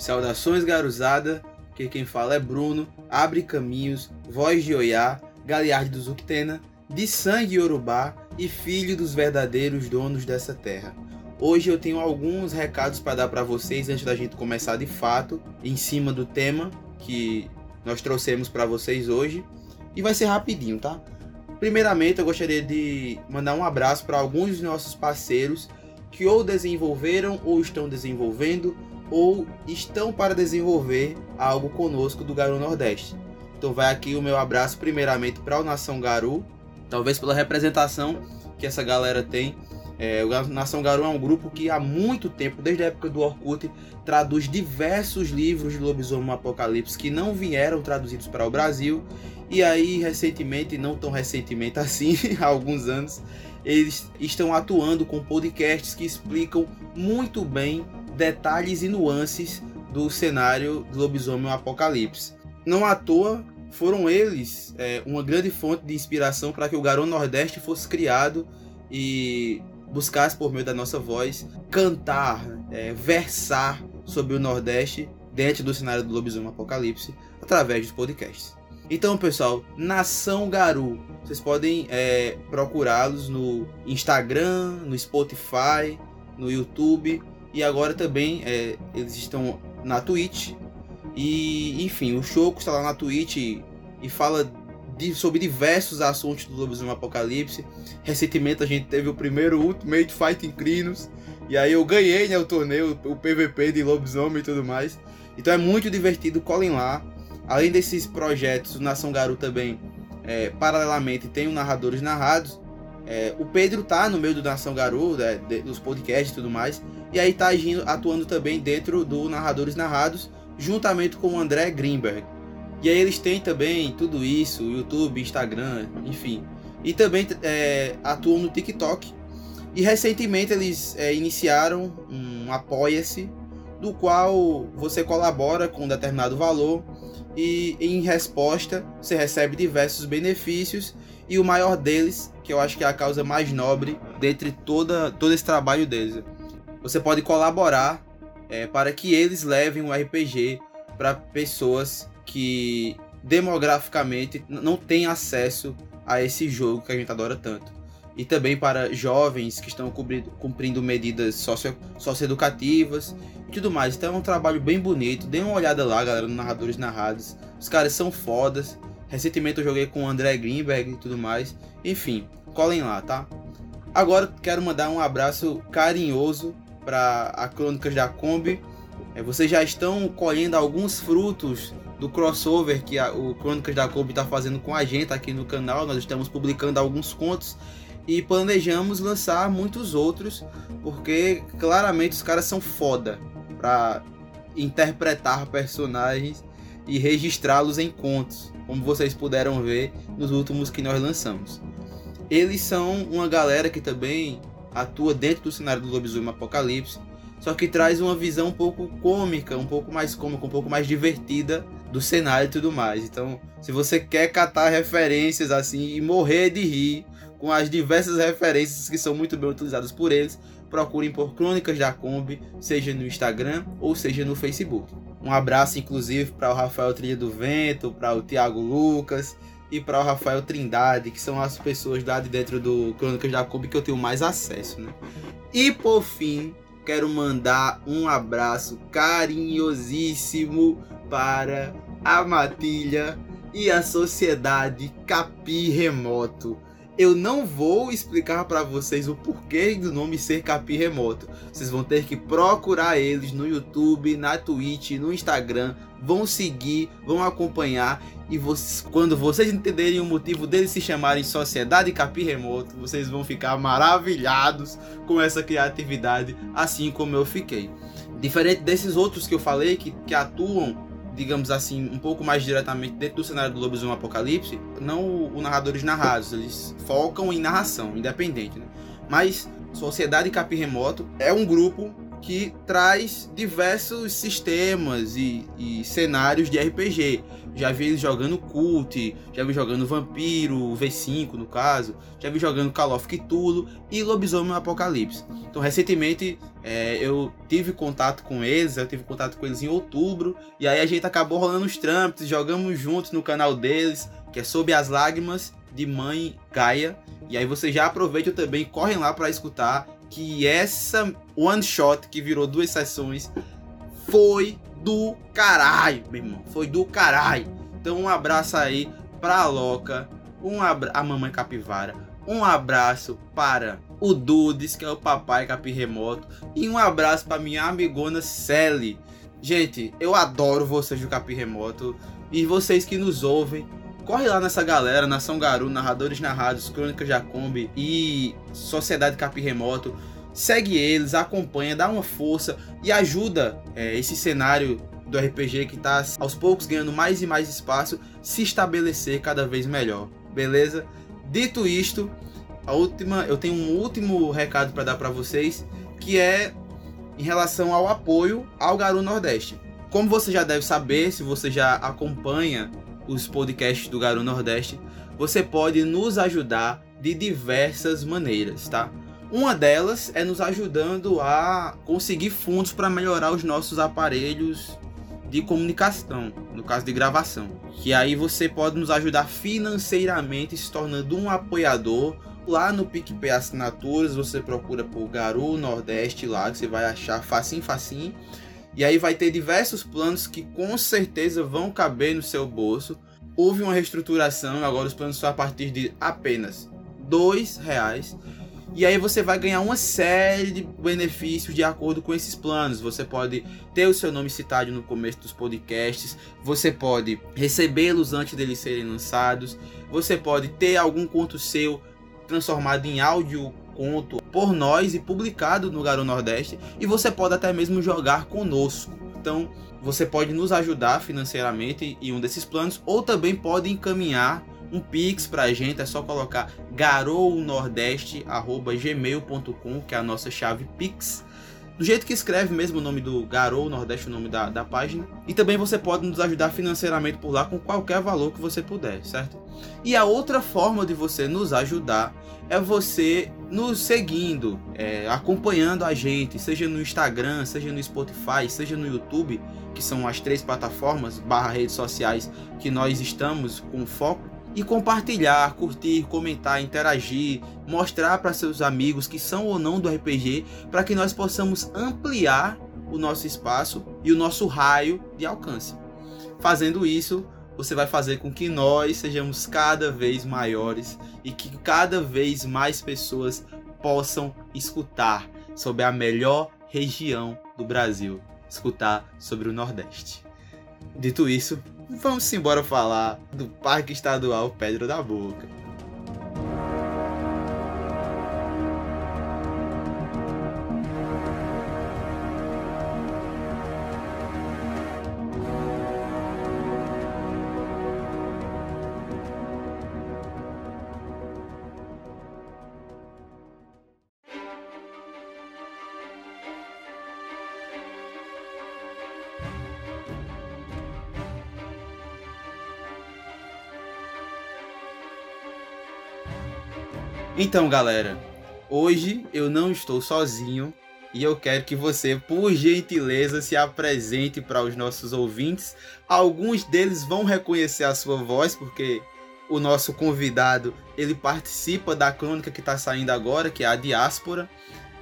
Saudações garuzada, que quem fala é Bruno, Abre Caminhos, Voz de Oiá, Galearde do Zuctena, de sangue Yorubá e filho dos verdadeiros donos dessa terra. Hoje eu tenho alguns recados para dar para vocês antes da gente começar de fato, em cima do tema que nós trouxemos para vocês hoje, e vai ser rapidinho, tá? Primeiramente, eu gostaria de mandar um abraço para alguns dos nossos parceiros que ou desenvolveram ou estão desenvolvendo ou estão para desenvolver algo conosco do Garu Nordeste. Então vai aqui o meu abraço primeiramente para o Nação Garu, talvez pela representação que essa galera tem. É, o Nação Garu é um grupo que há muito tempo, desde a época do Orkut, traduz diversos livros de lobisomem apocalipse que não vieram traduzidos para o Brasil. E aí, recentemente, não tão recentemente assim, há alguns anos, eles estão atuando com podcasts que explicam muito bem detalhes e nuances do cenário do lobisomem apocalipse. Não à toa foram eles é, uma grande fonte de inspiração para que o Garou Nordeste fosse criado e buscasse por meio da nossa voz cantar, é, versar sobre o Nordeste dentro do cenário do lobisomem apocalipse através dos podcasts. Então, pessoal, Nação Garu, vocês podem é, procurá-los no Instagram, no Spotify, no YouTube e agora também é, eles estão na Twitch. E enfim, o Choco está lá na Twitch e, e fala de, sobre diversos assuntos do Lobisomem Apocalipse. Recentemente a gente teve o primeiro Ultimate Fighting Crinos. E aí eu ganhei né, o torneio, o PVP de Lobisomem e tudo mais. Então é muito divertido, colhem lá. Além desses projetos, o Nação Garu também, é, paralelamente, tem o Narradores Narrados. É, o Pedro tá no meio do Nação Garu, né, dos podcasts e tudo mais. E aí tá agindo, atuando também dentro do Narradores Narrados, juntamente com o André Greenberg. E aí eles têm também tudo isso, YouTube, Instagram, enfim. E também é, atuam no TikTok. E recentemente eles é, iniciaram um Apoia-se, do qual você colabora com um determinado valor e em resposta você recebe diversos benefícios e o maior deles, que eu acho que é a causa mais nobre dentre toda, todo esse trabalho deles, você pode colaborar é, para que eles levem um RPG para pessoas que demograficamente não têm acesso a esse jogo que a gente adora tanto. E também para jovens que estão cumprindo, cumprindo medidas socio, socioeducativas e tudo mais. Então é um trabalho bem bonito. Dê uma olhada lá, galera, no Narradores Narrados. Os caras são fodas. Recentemente eu joguei com o André Greenberg e tudo mais. Enfim, colhem lá, tá? Agora quero mandar um abraço carinhoso para a Crônicas da Kombi. É, vocês já estão colhendo alguns frutos do crossover que a, o Crônicas da Kombi está fazendo com a gente aqui no canal. Nós estamos publicando alguns contos e planejamos lançar muitos outros, porque claramente os caras são foda para interpretar personagens e registrá-los em contos, como vocês puderam ver nos últimos que nós lançamos. Eles são uma galera que também atua dentro do cenário do lobisomem apocalipse, só que traz uma visão um pouco cômica, um pouco mais cômica, um pouco mais divertida do cenário e tudo mais. Então, se você quer catar referências assim e morrer de rir com as diversas referências que são muito bem utilizadas por eles, procurem por Crônicas da Kombi, seja no Instagram ou seja no Facebook. Um abraço, inclusive, para o Rafael Trilha do Vento, para o Thiago Lucas e para o Rafael Trindade, que são as pessoas lá de dentro do Crônicas da Kombi que eu tenho mais acesso, né? E por fim, quero mandar um abraço carinhosíssimo para a Matilha e a Sociedade Capi Remoto. Eu não vou explicar para vocês o porquê do nome ser Capi Remoto. Vocês vão ter que procurar eles no YouTube, na Twitch, no Instagram. Vão seguir, vão acompanhar e vocês, quando vocês entenderem o motivo deles se chamarem Sociedade Capi Remoto, vocês vão ficar maravilhados com essa criatividade, assim como eu fiquei. Diferente desses outros que eu falei, que, que atuam, digamos assim, um pouco mais diretamente dentro do cenário do Lobisomem Apocalipse, não o, o narradores narrados, eles focam em narração independente. Né? Mas Sociedade Capi Remoto é um grupo que traz diversos sistemas e, e, cenários de RPG. Já vi eles jogando Cult, já vi jogando Vampiro, V5 no caso, já vi jogando Call of Cthulhu e Lobisomem Apocalipse. Então, recentemente é, eu tive contato com eles, eu tive contato com eles em outubro, e aí a gente acabou rolando os trâmites, jogamos juntos no canal deles, que é Sob as Lágrimas de Mãe Gaia. E aí você já aproveita também, correm lá para escutar que essa one shot que virou duas sessões foi do caralho, meu irmão. Foi do caralho. Então um abraço aí pra Loca, um abra... a mamãe capivara, um abraço para o Dudes, que é o papai capirremoto, e um abraço para minha amigona Sally. Gente, eu adoro vocês do Capirremoto e vocês que nos ouvem corre lá nessa galera, Nação Garu, Narradores Narrados, Crônica Jacombe e Sociedade Capim Remoto. Segue eles, acompanha, dá uma força e ajuda é, esse cenário do RPG que está aos poucos ganhando mais e mais espaço se estabelecer cada vez melhor, beleza? Dito isto, a última, eu tenho um último recado para dar para vocês, que é em relação ao apoio ao Garu Nordeste. Como você já deve saber, se você já acompanha os podcasts do Garu Nordeste, você pode nos ajudar de diversas maneiras, tá? Uma delas é nos ajudando a conseguir fundos para melhorar os nossos aparelhos de comunicação, no caso de gravação. Que aí você pode nos ajudar financeiramente se tornando um apoiador. Lá no PicPay Assinaturas, você procura por Garu Nordeste lá, que você vai achar facinho, facinho. E aí vai ter diversos planos que com certeza vão caber no seu bolso. Houve uma reestruturação, agora os planos são a partir de apenas dois reais. E aí você vai ganhar uma série de benefícios de acordo com esses planos. Você pode ter o seu nome citado no começo dos podcasts, você pode recebê-los antes deles serem lançados, você pode ter algum conto seu transformado em áudio conto por nós e publicado no Garo Nordeste e você pode até mesmo jogar conosco. Então, você pode nos ajudar financeiramente em um desses planos ou também pode encaminhar um pix para a gente, é só colocar garounordeste@gmail.com, que é a nossa chave pix do jeito que escreve mesmo o nome do Garou Nordeste, o nome da, da página. E também você pode nos ajudar financeiramente por lá com qualquer valor que você puder, certo? E a outra forma de você nos ajudar é você nos seguindo, é, acompanhando a gente, seja no Instagram, seja no Spotify, seja no YouTube, que são as três plataformas barra redes sociais que nós estamos com foco e compartilhar, curtir, comentar, interagir, mostrar para seus amigos que são ou não do RPG, para que nós possamos ampliar o nosso espaço e o nosso raio de alcance. Fazendo isso, você vai fazer com que nós sejamos cada vez maiores e que cada vez mais pessoas possam escutar sobre a melhor região do Brasil, escutar sobre o Nordeste. Dito isso, vamos embora falar do Parque Estadual Pedra da Boca. Então, galera, hoje eu não estou sozinho e eu quero que você, por gentileza, se apresente para os nossos ouvintes. Alguns deles vão reconhecer a sua voz, porque o nosso convidado ele participa da crônica que está saindo agora, que é a Diáspora.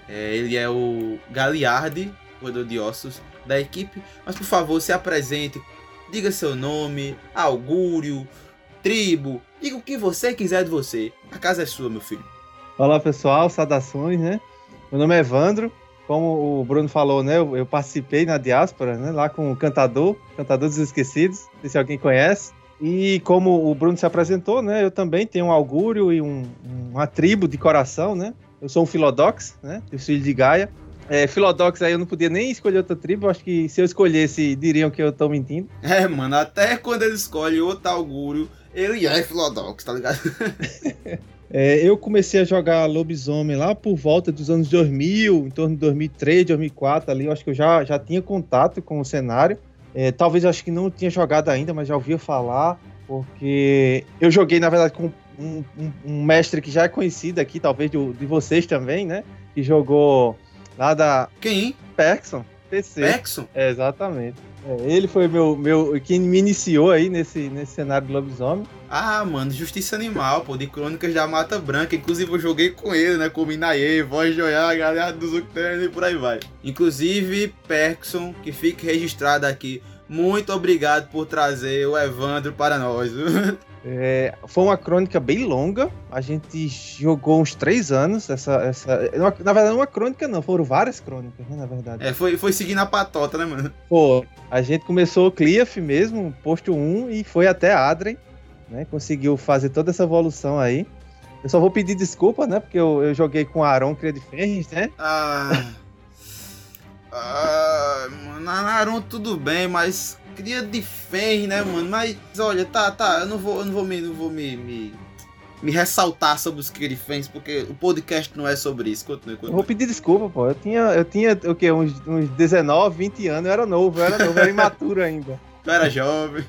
É, ele é o Galiardi, roedor de ossos da equipe. Mas por favor, se apresente, diga seu nome, augúrio, tribo, diga o que você quiser de você. A casa é sua, meu filho. Olá, pessoal, saudações, né? Meu nome é Evandro. Como o Bruno falou, né? Eu, eu participei na diáspora, né? Lá com o Cantador, Cantador dos Esquecidos. Não sei se alguém conhece. E como o Bruno se apresentou, né? Eu também tenho um augúrio e um, uma tribo de coração, né? Eu sou um Filodox, né? Eu filho de Gaia. É, Filodox aí eu não podia nem escolher outra tribo. Acho que se eu escolhesse, diriam que eu tô mentindo. É, mano, até quando ele escolhe outro augúrio, Ele é Filodox, tá ligado? É, eu comecei a jogar lobisomem lá por volta dos anos 2000, em torno de 2003, 2004 ali. Eu acho que eu já, já tinha contato com o cenário. É, talvez eu acho que não tinha jogado ainda, mas já ouvia falar, porque eu joguei, na verdade, com um, um, um mestre que já é conhecido aqui, talvez de, de vocês também, né? Que jogou lá da. Quem? Perkson. PC. Perkson? É, exatamente. É, ele foi meu, meu quem me iniciou aí nesse, nesse cenário de lobisomem. Ah, mano, Justiça Animal, pô, de Crônicas da Mata Branca. Inclusive eu joguei com ele, né? Com o Minaye, Voz de Oiá, galera do Zucterno e por aí vai. Inclusive, Perkson, que fique registrado aqui. Muito obrigado por trazer o Evandro para nós. É, foi uma crônica bem longa. A gente jogou uns três anos. Essa, essa, na verdade, não uma crônica, não. Foram várias crônicas, né? Na verdade. É, foi, foi seguindo a patota, né, mano? Pô, a gente começou o Cliff mesmo, posto 1, e foi até Adren. Né? Conseguiu fazer toda essa evolução aí. Eu só vou pedir desculpa, né? Porque eu, eu joguei com Aaron Cria de Ferris, né? Ah. ah, mano, Aaron tudo bem, mas cria de Ferris, né, mano? Mas olha, tá, tá, eu não vou, eu não vou me, não vou me, me, me ressaltar sobre os cria de Ferris, porque o podcast não é sobre isso. Continue, continue. Eu vou pedir desculpa, pô. Eu tinha, eu tinha o quê? Uns, uns 19, 20 anos. Eu era novo, eu era novo, eu era imaturo ainda. Tu era jovem.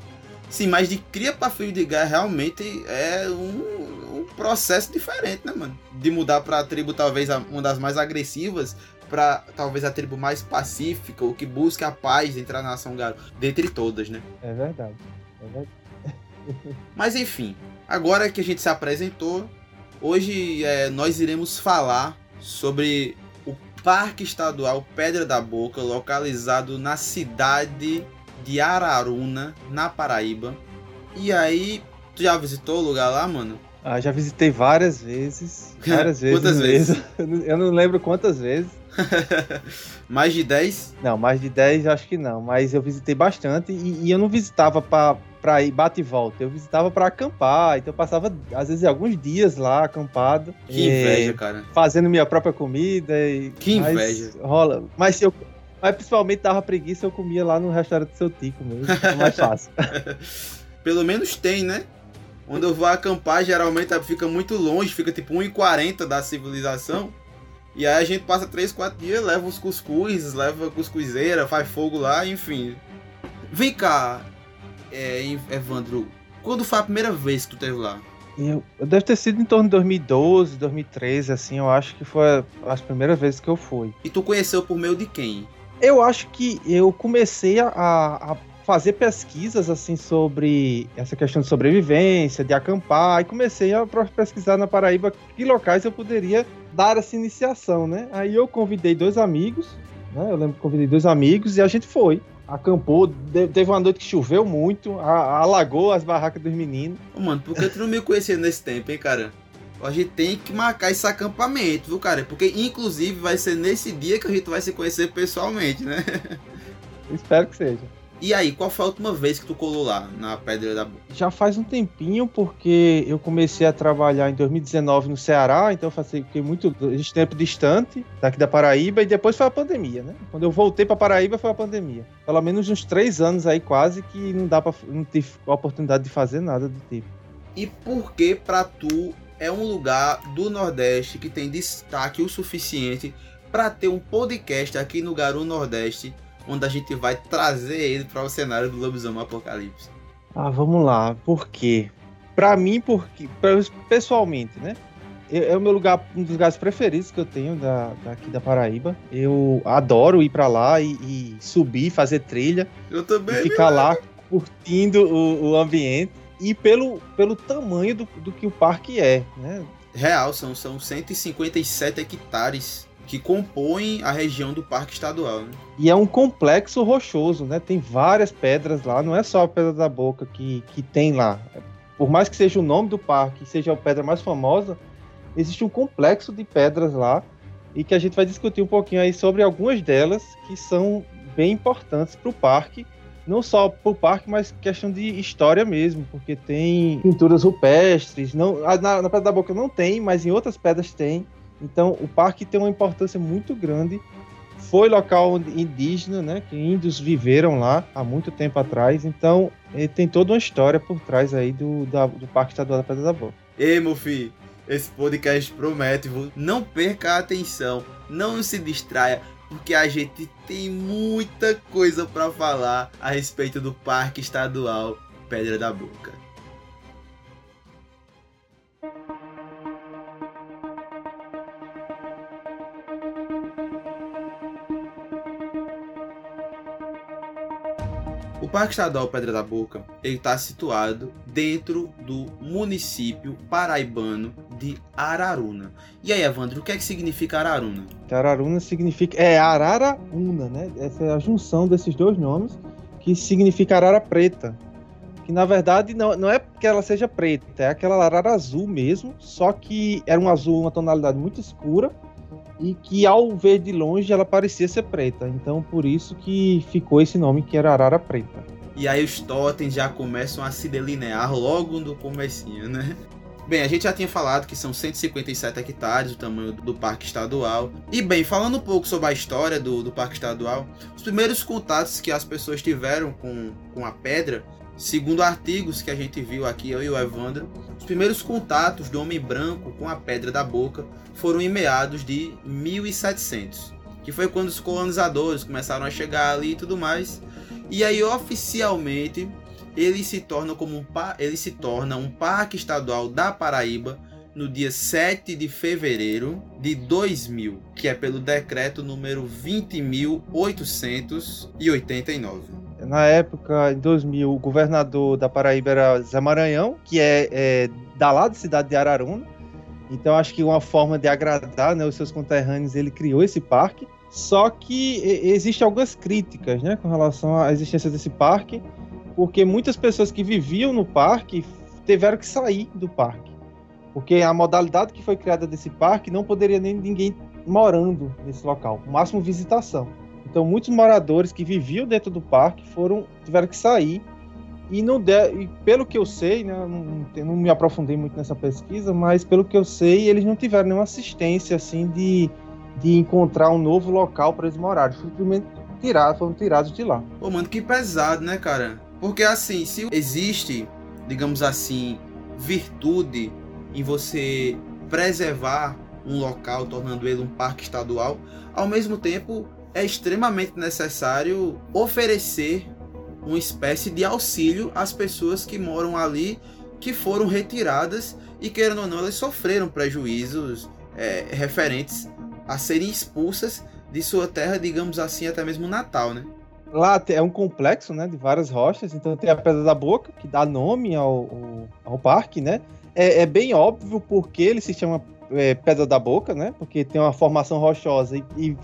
Sim, mas de cria pra filho de guerra realmente é um, um processo diferente, né, mano? De mudar pra tribo talvez uma das mais agressivas para talvez a tribo mais pacífica, o que busca a paz entre a nação Garo, dentre todas, né? É verdade. É verdade. Mas enfim, agora que a gente se apresentou, hoje é, nós iremos falar sobre o Parque Estadual Pedra da Boca, localizado na cidade de Araruna, na Paraíba. E aí, tu já visitou o lugar lá, mano? Ah, já visitei várias vezes. Várias vezes. quantas vezes? Eu não lembro quantas vezes. mais de 10? Não, mais de 10 acho que não. Mas eu visitei bastante e, e eu não visitava pra, pra ir bate e volta. Eu visitava pra acampar. Então eu passava, às vezes, alguns dias lá acampado. Que inveja, cara. Fazendo minha própria comida. E, Que mas inveja. Rola. Mas se eu. Mas principalmente dava preguiça, eu comia lá no restaurante do seu Tico mesmo. É mais fácil. Pelo menos tem, né? Onde eu vou acampar, geralmente fica muito longe, fica tipo 1,40 da civilização. E aí a gente passa 3, 4 dias, leva os cuscuz, leva cuscuzeira, faz fogo lá, enfim. Vem cá, é, Evandro, quando foi a primeira vez que tu esteve lá? Eu, eu deve ter sido em torno de 2012, 2013, assim, eu acho que foi as primeiras vezes que eu fui. E tu conheceu por meio de quem? Eu acho que eu comecei a, a fazer pesquisas assim sobre essa questão de sobrevivência, de acampar, e comecei a pesquisar na Paraíba que locais eu poderia dar essa iniciação, né? Aí eu convidei dois amigos, né? Eu lembro que convidei dois amigos e a gente foi. Acampou, de- teve uma noite que choveu muito, a- alagou as barracas dos meninos. Ô, mano, por que tu não me conhecia nesse tempo, hein, cara? A gente tem que marcar esse acampamento, viu, cara? Porque, inclusive, vai ser nesse dia que a gente vai se conhecer pessoalmente, né? Espero que seja. E aí, qual foi a última vez que tu colou lá, na Pedra da Boca? Já faz um tempinho, porque eu comecei a trabalhar em 2019 no Ceará, então eu fiquei muito tempo distante daqui da Paraíba, e depois foi a pandemia, né? Quando eu voltei pra Paraíba foi a pandemia. Pelo menos uns três anos aí quase que não dá para não tive a oportunidade de fazer nada do tipo. E por que pra tu é um lugar do Nordeste que tem destaque o suficiente pra ter um podcast aqui no Garu Nordeste, onde a gente vai trazer ele para o cenário do Lobisomem Apocalipse? Ah, vamos lá. Por quê? Pra mim, porque pra- pessoalmente, né? É o meu lugar, um dos lugares preferidos que eu tenho da, daqui da Paraíba. Eu adoro ir pra lá e, e subir, fazer trilha. Eu também. e ficar lá curtindo o, o ambiente e pelo, pelo tamanho do, do que o parque é, né? Real, são, são 157 hectares que compõem a região do Parque Estadual. Né? E é um complexo rochoso, né? Tem várias pedras lá, não é só a Pedra da Boca que, que tem lá. Por mais que seja o nome do parque, seja a pedra mais famosa, existe um complexo de pedras lá e que a gente vai discutir um pouquinho aí sobre algumas delas que são bem importantes para o parque, não só para o parque, mas questão de história mesmo, porque tem pinturas rupestres, não, na, na Pedra da Boca não tem, mas em outras pedras tem. Então o parque tem uma importância muito grande foi local indígena, né? Que índios viveram lá há muito tempo atrás. Então, ele tem toda uma história por trás aí do, da, do Parque Estadual da Pedra da Boca. Ei, meu filho, esse podcast promete, não perca a atenção, não se distraia, porque a gente tem muita coisa para falar a respeito do Parque Estadual Pedra da Boca. Parque Estadual Pedra da Boca ele está situado dentro do município paraibano de Araruna. E aí, Evandro, o que é que significa Araruna? Araruna significa é Araraúna, né? Essa é a junção desses dois nomes que significa arara preta. Que na verdade não, não é que ela seja preta, é aquela arara azul mesmo, só que era um azul, uma tonalidade muito escura e que ao ver de longe ela parecia ser preta. Então por isso que ficou esse nome que era arara preta. E aí os totens já começam a se delinear logo no comecinho, né? Bem, a gente já tinha falado que são 157 hectares o tamanho do parque estadual. E bem, falando um pouco sobre a história do, do parque estadual, os primeiros contatos que as pessoas tiveram com, com a pedra, segundo artigos que a gente viu aqui, eu e o Evandro, os primeiros contatos do homem branco com a pedra da boca foram em meados de 1700, que foi quando os colonizadores começaram a chegar ali e tudo mais. E aí oficialmente ele se torna como um ele se torna um parque estadual da Paraíba no dia 7 de fevereiro de 2000, que é pelo decreto número 20.889. Na época, em 2000, o governador da Paraíba era Zé Maranhão, que é, é da lá da cidade de Araruna. Então acho que uma forma de agradar né, os seus conterrâneos, ele criou esse parque. Só que existem algumas críticas né, com relação à existência desse parque, porque muitas pessoas que viviam no parque tiveram que sair do parque. Porque a modalidade que foi criada desse parque não poderia nem ninguém morando nesse local, o máximo visitação. Então muitos moradores que viviam dentro do parque foram tiveram que sair e não de, e pelo que eu sei, né, não, não, me aprofundei muito nessa pesquisa, mas pelo que eu sei, eles não tiveram nenhuma assistência assim de, de encontrar um novo local para eles morarem. Simplesmente tirados, foram tirados de lá. Pô, mano, que pesado, né, cara? Porque assim, se existe, digamos assim, virtude em você preservar um local, tornando ele um parque estadual, ao mesmo tempo é extremamente necessário oferecer uma espécie de auxílio às pessoas que moram ali, que foram retiradas e, querendo ou não, elas sofreram prejuízos é, referentes a serem expulsas de sua terra, digamos assim, até mesmo natal, né? Lá é um complexo, né, de várias rochas. Então tem a Pedra da Boca, que dá nome ao, ao, ao parque, né? É, é, bem óbvio porque ele se chama é, Pedra da Boca, né? Porque tem uma formação rochosa e, e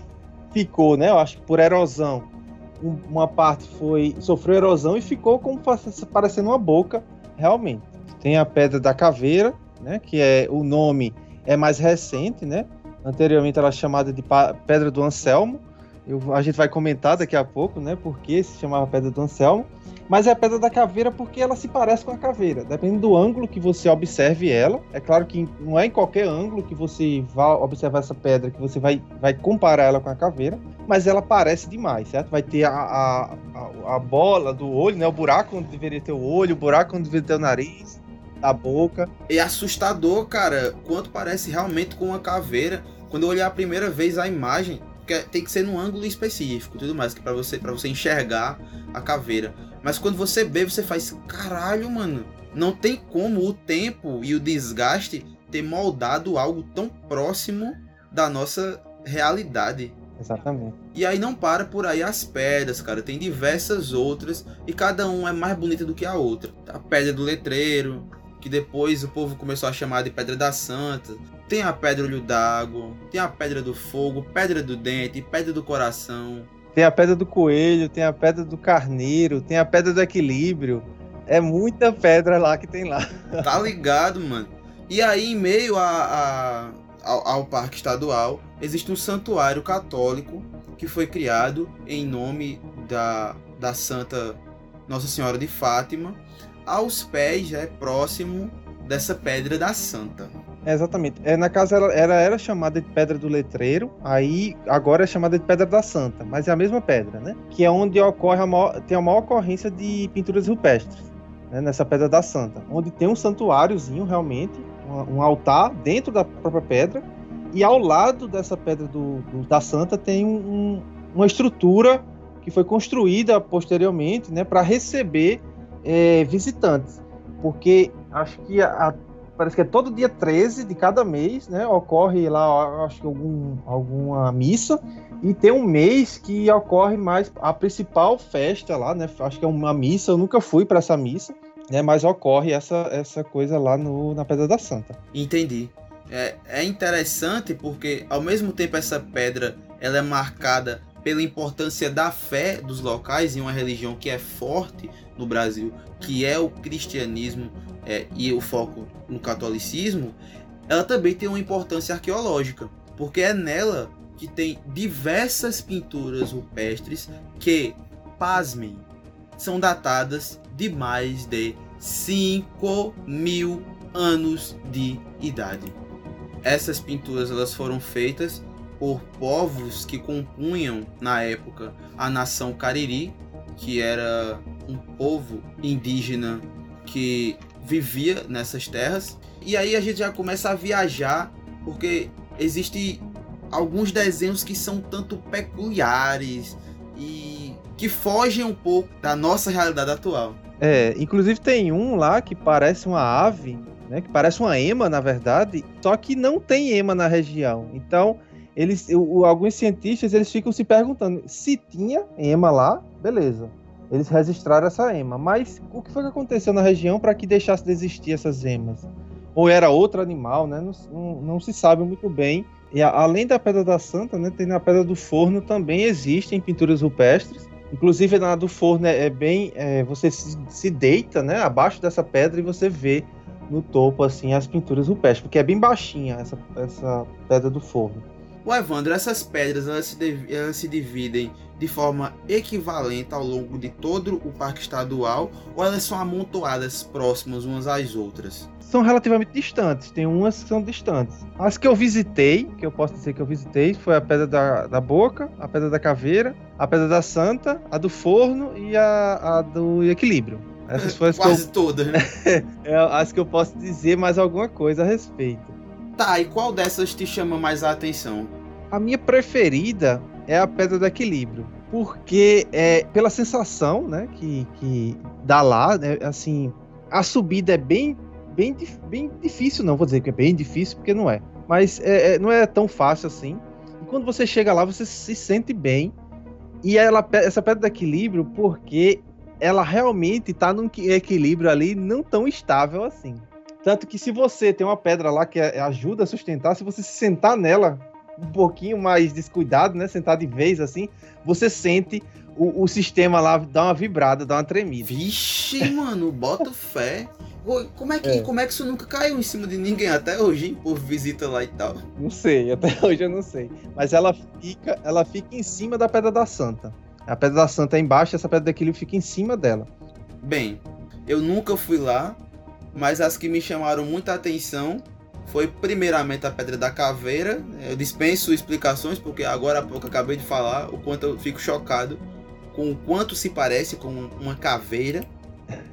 ficou, né? Eu acho que por erosão uma parte foi sofreu erosão e ficou como parecendo uma boca realmente. Tem a pedra da caveira, né, que é o nome é mais recente, né? Anteriormente ela era chamada de pedra do Anselmo. Eu, a gente vai comentar daqui a pouco, né, porque se chamava pedra do Anselmo. Mas é a pedra da caveira porque ela se parece com a caveira. Dependendo do ângulo que você observe ela. É claro que não é em qualquer ângulo que você vai observar essa pedra que você vai, vai comparar ela com a caveira. Mas ela parece demais, certo? Vai ter a, a, a, a bola do olho, né? O buraco onde deveria ter o olho, o buraco onde deveria ter o nariz, a boca. É assustador, cara, quanto parece realmente com uma caveira. Quando eu olhei a primeira vez a imagem, tem que ser num ângulo específico, tudo mais, que para você para você enxergar a caveira. Mas quando você vê, você faz, caralho, mano, não tem como o tempo e o desgaste ter moldado algo tão próximo da nossa realidade. Exatamente. E aí não para por aí as pedras, cara. Tem diversas outras e cada uma é mais bonita do que a outra. A pedra do letreiro, que depois o povo começou a chamar de pedra da santa. Tem a pedra olho d'água, tem a pedra do fogo, pedra do dente, pedra do coração. Tem a pedra do coelho, tem a pedra do carneiro, tem a pedra do equilíbrio. É muita pedra lá que tem lá. Tá ligado, mano? E aí, em meio a, a ao, ao parque estadual, existe um santuário católico que foi criado em nome da, da Santa Nossa Senhora de Fátima, aos pés, é próximo dessa pedra da Santa. É, exatamente. É, na casa ela, ela, era chamada de Pedra do Letreiro, aí agora é chamada de Pedra da Santa, mas é a mesma pedra, né? Que é onde ocorre a maior, tem a maior ocorrência de pinturas rupestres, né? nessa Pedra da Santa, onde tem um santuáriozinho realmente, um, um altar dentro da própria pedra, e ao lado dessa Pedra do, do da Santa tem um, uma estrutura que foi construída posteriormente, né, para receber é, visitantes, porque acho que a parece que é todo dia 13 de cada mês, né? Ocorre lá, acho que algum, alguma missa. E tem um mês que ocorre mais a principal festa lá, né? Acho que é uma missa, eu nunca fui para essa missa, né? Mas ocorre essa, essa coisa lá no, na Pedra da Santa. Entendi. É, é interessante porque, ao mesmo tempo, essa pedra ela é marcada pela importância da fé dos locais em uma religião que é forte no Brasil, que é o cristianismo é, e o foco no catolicismo, ela também tem uma importância arqueológica, porque é nela que tem diversas pinturas rupestres que, pasmem, são datadas de mais de 5 mil anos de idade. Essas pinturas elas foram feitas por povos que compunham na época a nação Cariri, que era um povo indígena que vivia nessas terras. E aí a gente já começa a viajar, porque existe alguns desenhos que são tanto peculiares e que fogem um pouco da nossa realidade atual. É, inclusive tem um lá que parece uma ave, né, que parece uma ema, na verdade, só que não tem ema na região. Então, eles, alguns cientistas eles ficam se perguntando se tinha ema lá, beleza eles registraram essa ema. Mas o que foi que aconteceu na região para que deixasse de existir essas emas? Ou era outro animal, né? Não, não, não se sabe muito bem. E a, além da Pedra da Santa, né, tem na Pedra do Forno também existem pinturas rupestres. Inclusive na do forno é, é bem. É, você se, se, deita né, abaixo dessa pedra e você vê no topo assim as pinturas rupestres, porque é bem baixinha essa, essa pedra do forno. O Evandro, essas pedras elas se, elas se dividem de forma equivalente ao longo de todo o parque estadual ou elas são amontoadas próximas umas às outras? São relativamente distantes, tem umas que são distantes. As que eu visitei, que eu posso dizer que eu visitei, foi a Pedra da, da Boca, a Pedra da Caveira, a Pedra da Santa, a do Forno e a, a do Equilíbrio. Essas foram as Quase eu... todas, né? é, as que eu posso dizer mais alguma coisa a respeito. Tá, e qual dessas te chama mais a atenção? A minha preferida é a Pedra do Equilíbrio, porque é pela sensação, né, que, que dá lá, né, assim, a subida é bem, bem, bem difícil, não vou dizer que é bem difícil, porque não é, mas é, é, não é tão fácil assim. E quando você chega lá, você se sente bem. E ela, essa pedra do equilíbrio, porque ela realmente está num equilíbrio ali não tão estável assim. Tanto que se você tem uma pedra lá que ajuda a sustentar, se você se sentar nela um pouquinho mais descuidado, né? Sentar de vez assim, você sente o, o sistema lá dar uma vibrada, dar uma tremida. Vixe, mano, bota fé. Como é, que, é. como é que isso nunca caiu em cima de ninguém até hoje, hein, por visita lá e tal? Não sei, até hoje eu não sei. Mas ela fica, ela fica em cima da Pedra da Santa. A Pedra da Santa é embaixo, essa Pedra daquele fica em cima dela. Bem, eu nunca fui lá, mas as que me chamaram muita atenção foi primeiramente a Pedra da Caveira. Eu dispenso explicações porque agora há pouco acabei de falar o quanto eu fico chocado com o quanto se parece com uma caveira.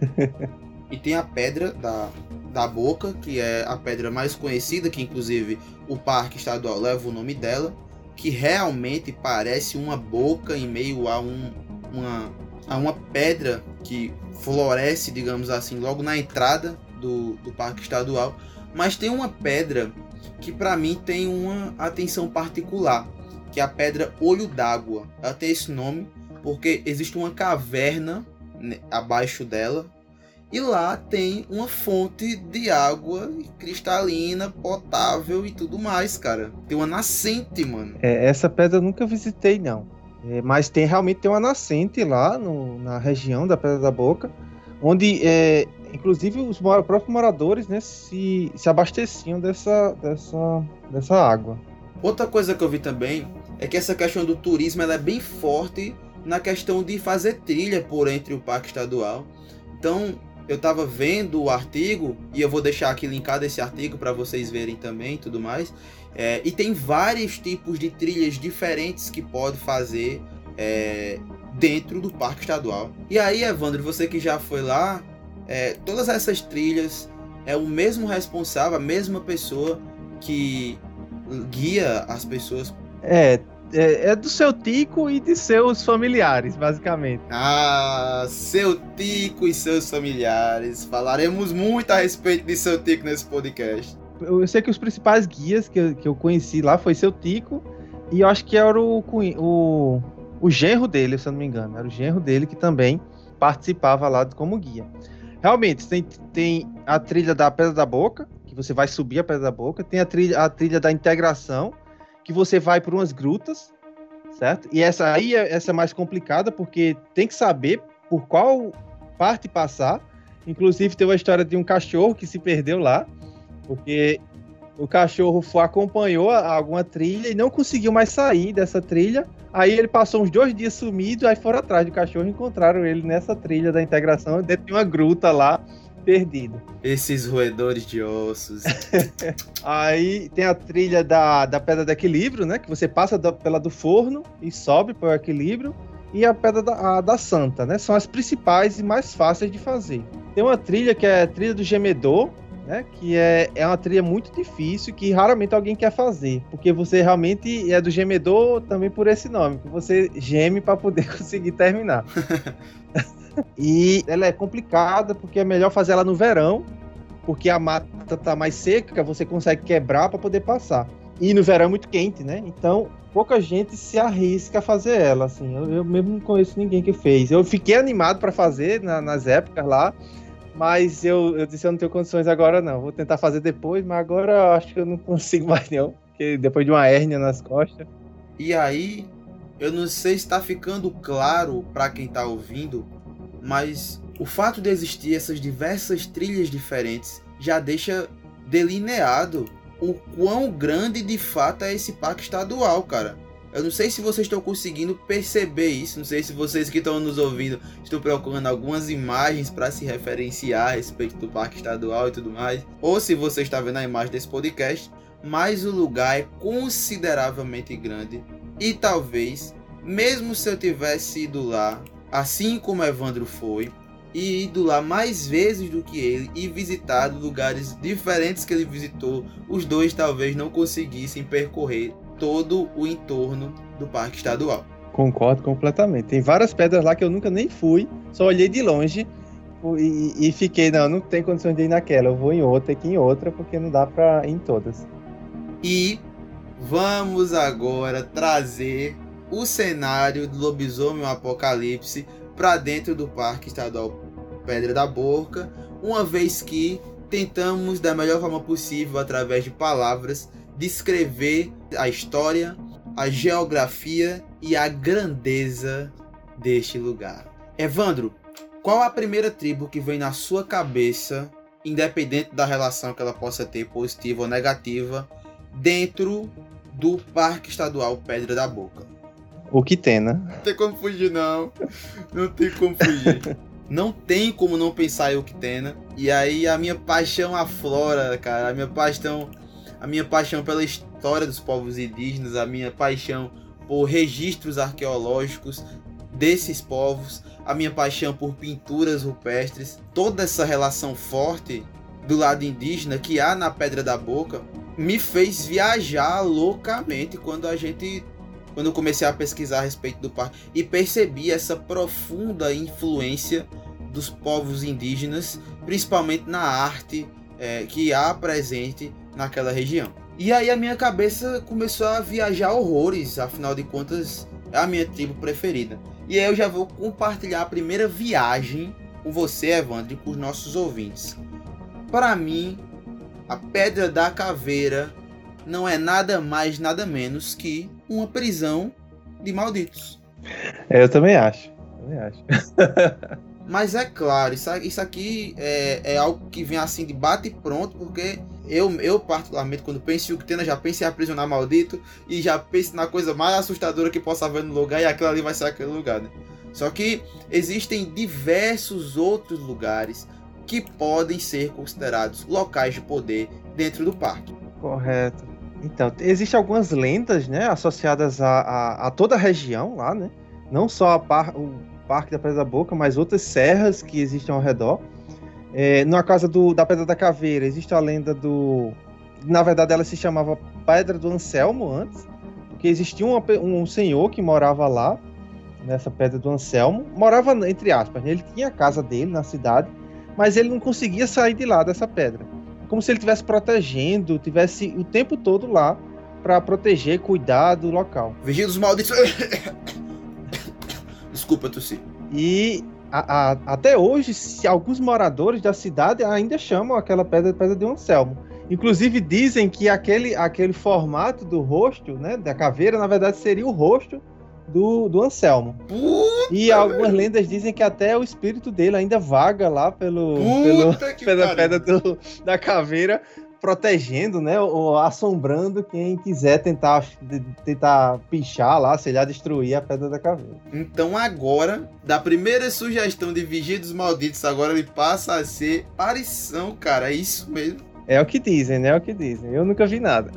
e tem a Pedra da, da Boca, que é a pedra mais conhecida, que inclusive o Parque Estadual leva o nome dela, que realmente parece uma boca em meio a um, uma, a uma pedra que floresce, digamos assim, logo na entrada do, do parque estadual, mas tem uma pedra que para mim tem uma atenção particular, que é a pedra Olho d'Água. Ela tem esse nome porque existe uma caverna né, abaixo dela e lá tem uma fonte de água cristalina, potável e tudo mais, cara. Tem uma nascente, mano. É, essa pedra eu nunca visitei, não. É, mas tem realmente tem uma nascente lá no, na região da Pedra da Boca, onde é, inclusive os próprios moradores né, se, se abasteciam dessa, dessa, dessa água. Outra coisa que eu vi também é que essa questão do turismo ela é bem forte na questão de fazer trilha por entre o parque estadual. Então, eu tava vendo o artigo, e eu vou deixar aqui linkado esse artigo para vocês verem também tudo mais. É, e tem vários tipos de trilhas diferentes que pode fazer é, dentro do parque estadual. E aí, Evandro, você que já foi lá, é, todas essas trilhas é o mesmo responsável, a mesma pessoa que guia as pessoas. É, é, é, do seu Tico e de seus familiares, basicamente. Ah, seu Tico e seus familiares. Falaremos muito a respeito de seu Tico nesse podcast. Eu sei que os principais guias que eu, que eu conheci lá foi seu Tico e eu acho que era o, o, o genro dele, se eu não me engano. Era o genro dele que também participava lá como guia. Realmente, tem, tem a trilha da Pedra da Boca, que você vai subir a Pedra da Boca, tem a trilha, a trilha da integração, que você vai por umas grutas, certo? E essa aí é, essa é mais complicada porque tem que saber por qual parte passar. Inclusive tem uma história de um cachorro que se perdeu lá, porque o cachorro foi, acompanhou alguma trilha e não conseguiu mais sair dessa trilha. Aí ele passou uns dois dias sumido, aí foram atrás do cachorro e encontraram ele nessa trilha da integração, dentro de uma gruta lá perdido. Esses roedores de ossos. Aí tem a trilha da, da pedra de equilíbrio, né? Que você passa da, pela do forno e sobe para o equilíbrio. E a pedra da, a, da santa, né? São as principais e mais fáceis de fazer. Tem uma trilha que é a trilha do gemedor, né? Que é, é uma trilha muito difícil que raramente alguém quer fazer. Porque você realmente é do gemedor também por esse nome. Que você geme para poder conseguir terminar. e ela é complicada porque é melhor fazer ela no verão, porque a mata tá mais seca, você consegue quebrar para poder passar. E no verão é muito quente, né? Então, pouca gente se arrisca a fazer ela, assim. Eu, eu mesmo não conheço ninguém que fez. Eu fiquei animado para fazer na, nas épocas lá, mas eu, eu disse eu não tenho condições agora não. Vou tentar fazer depois, mas agora eu acho que eu não consigo mais não, porque depois de uma hérnia nas costas. E aí, eu não sei se está ficando claro para quem está ouvindo mas o fato de existir essas diversas trilhas diferentes já deixa delineado o quão grande de fato é esse parque estadual, cara. Eu não sei se vocês estão conseguindo perceber isso, não sei se vocês que estão nos ouvindo estão procurando algumas imagens para se referenciar a respeito do parque estadual e tudo mais, ou se você está vendo a imagem desse podcast, mas o lugar é consideravelmente grande e talvez, mesmo se eu tivesse ido lá assim como Evandro foi, e ido lá mais vezes do que ele e visitado lugares diferentes que ele visitou, os dois talvez não conseguissem percorrer todo o entorno do parque estadual. Concordo completamente. Tem várias pedras lá que eu nunca nem fui, só olhei de longe e, e fiquei, não, não tem condições de ir naquela, eu vou em outra, aqui em outra, porque não dá para ir em todas. E vamos agora trazer o cenário do lobisomem apocalipse para dentro do Parque Estadual Pedra da Boca, uma vez que tentamos da melhor forma possível através de palavras descrever a história, a geografia e a grandeza deste lugar. Evandro, qual a primeira tribo que vem na sua cabeça, independente da relação que ela possa ter, positiva ou negativa, dentro do Parque Estadual Pedra da Boca? O que tem, né? Não tem como fugir, não. Não tem como fugir. não tem como não pensar em Octena. E aí a minha paixão aflora, cara. A minha paixão, a minha paixão pela história dos povos indígenas, a minha paixão por registros arqueológicos desses povos, a minha paixão por pinturas rupestres, toda essa relação forte do lado indígena que há na Pedra da Boca me fez viajar loucamente quando a gente quando eu comecei a pesquisar a respeito do parque e percebi essa profunda influência dos povos indígenas, principalmente na arte é, que há presente naquela região. E aí a minha cabeça começou a viajar horrores, afinal de contas é a minha tribo preferida. E aí eu já vou compartilhar a primeira viagem com você, Evandro, e com os nossos ouvintes. Para mim, a Pedra da Caveira não é nada mais, nada menos que uma prisão de malditos. É, eu também acho. Também acho. Mas é claro, isso, isso aqui é, é, algo que vem assim de bate pronto, porque eu, eu particularmente, quando penso em Uctena, já penso em aprisionar maldito e já penso na coisa mais assustadora que possa haver no lugar, e aquilo ali vai ser aquele lugar, né? Só que existem diversos outros lugares que podem ser considerados locais de poder dentro do parque. Correto. Então, existem algumas lendas, né, associadas a, a, a toda a região lá, né? Não só par, o Parque da Pedra da Boca, mas outras serras que existem ao redor. É, na casa do, da Pedra da Caveira, existe a lenda do. Na verdade, ela se chamava Pedra do Anselmo antes, porque existia um, um senhor que morava lá, nessa Pedra do Anselmo. Morava, entre aspas, né? ele tinha a casa dele na cidade, mas ele não conseguia sair de lá dessa pedra como se ele estivesse protegendo, tivesse o tempo todo lá para proteger, cuidar do local. Vigia dos malditos. Desculpa, Tossi. E a, a, até hoje, alguns moradores da cidade ainda chamam aquela pedra de pedra de Anselmo. Inclusive dizem que aquele, aquele formato do rosto, né, da caveira, na verdade seria o rosto do, do Anselmo. Puta e algumas velho. lendas dizem que até o espírito dele ainda vaga lá pelo, pelo pela pedra do, da caveira, protegendo, né, ou assombrando quem quiser tentar, tentar pichar lá, sei lá, destruir a pedra da caveira. Então agora, da primeira sugestão de Vigia dos Malditos, agora ele passa a ser aparição, cara, é isso mesmo? É o que dizem, né, é o que dizem. Eu nunca vi nada.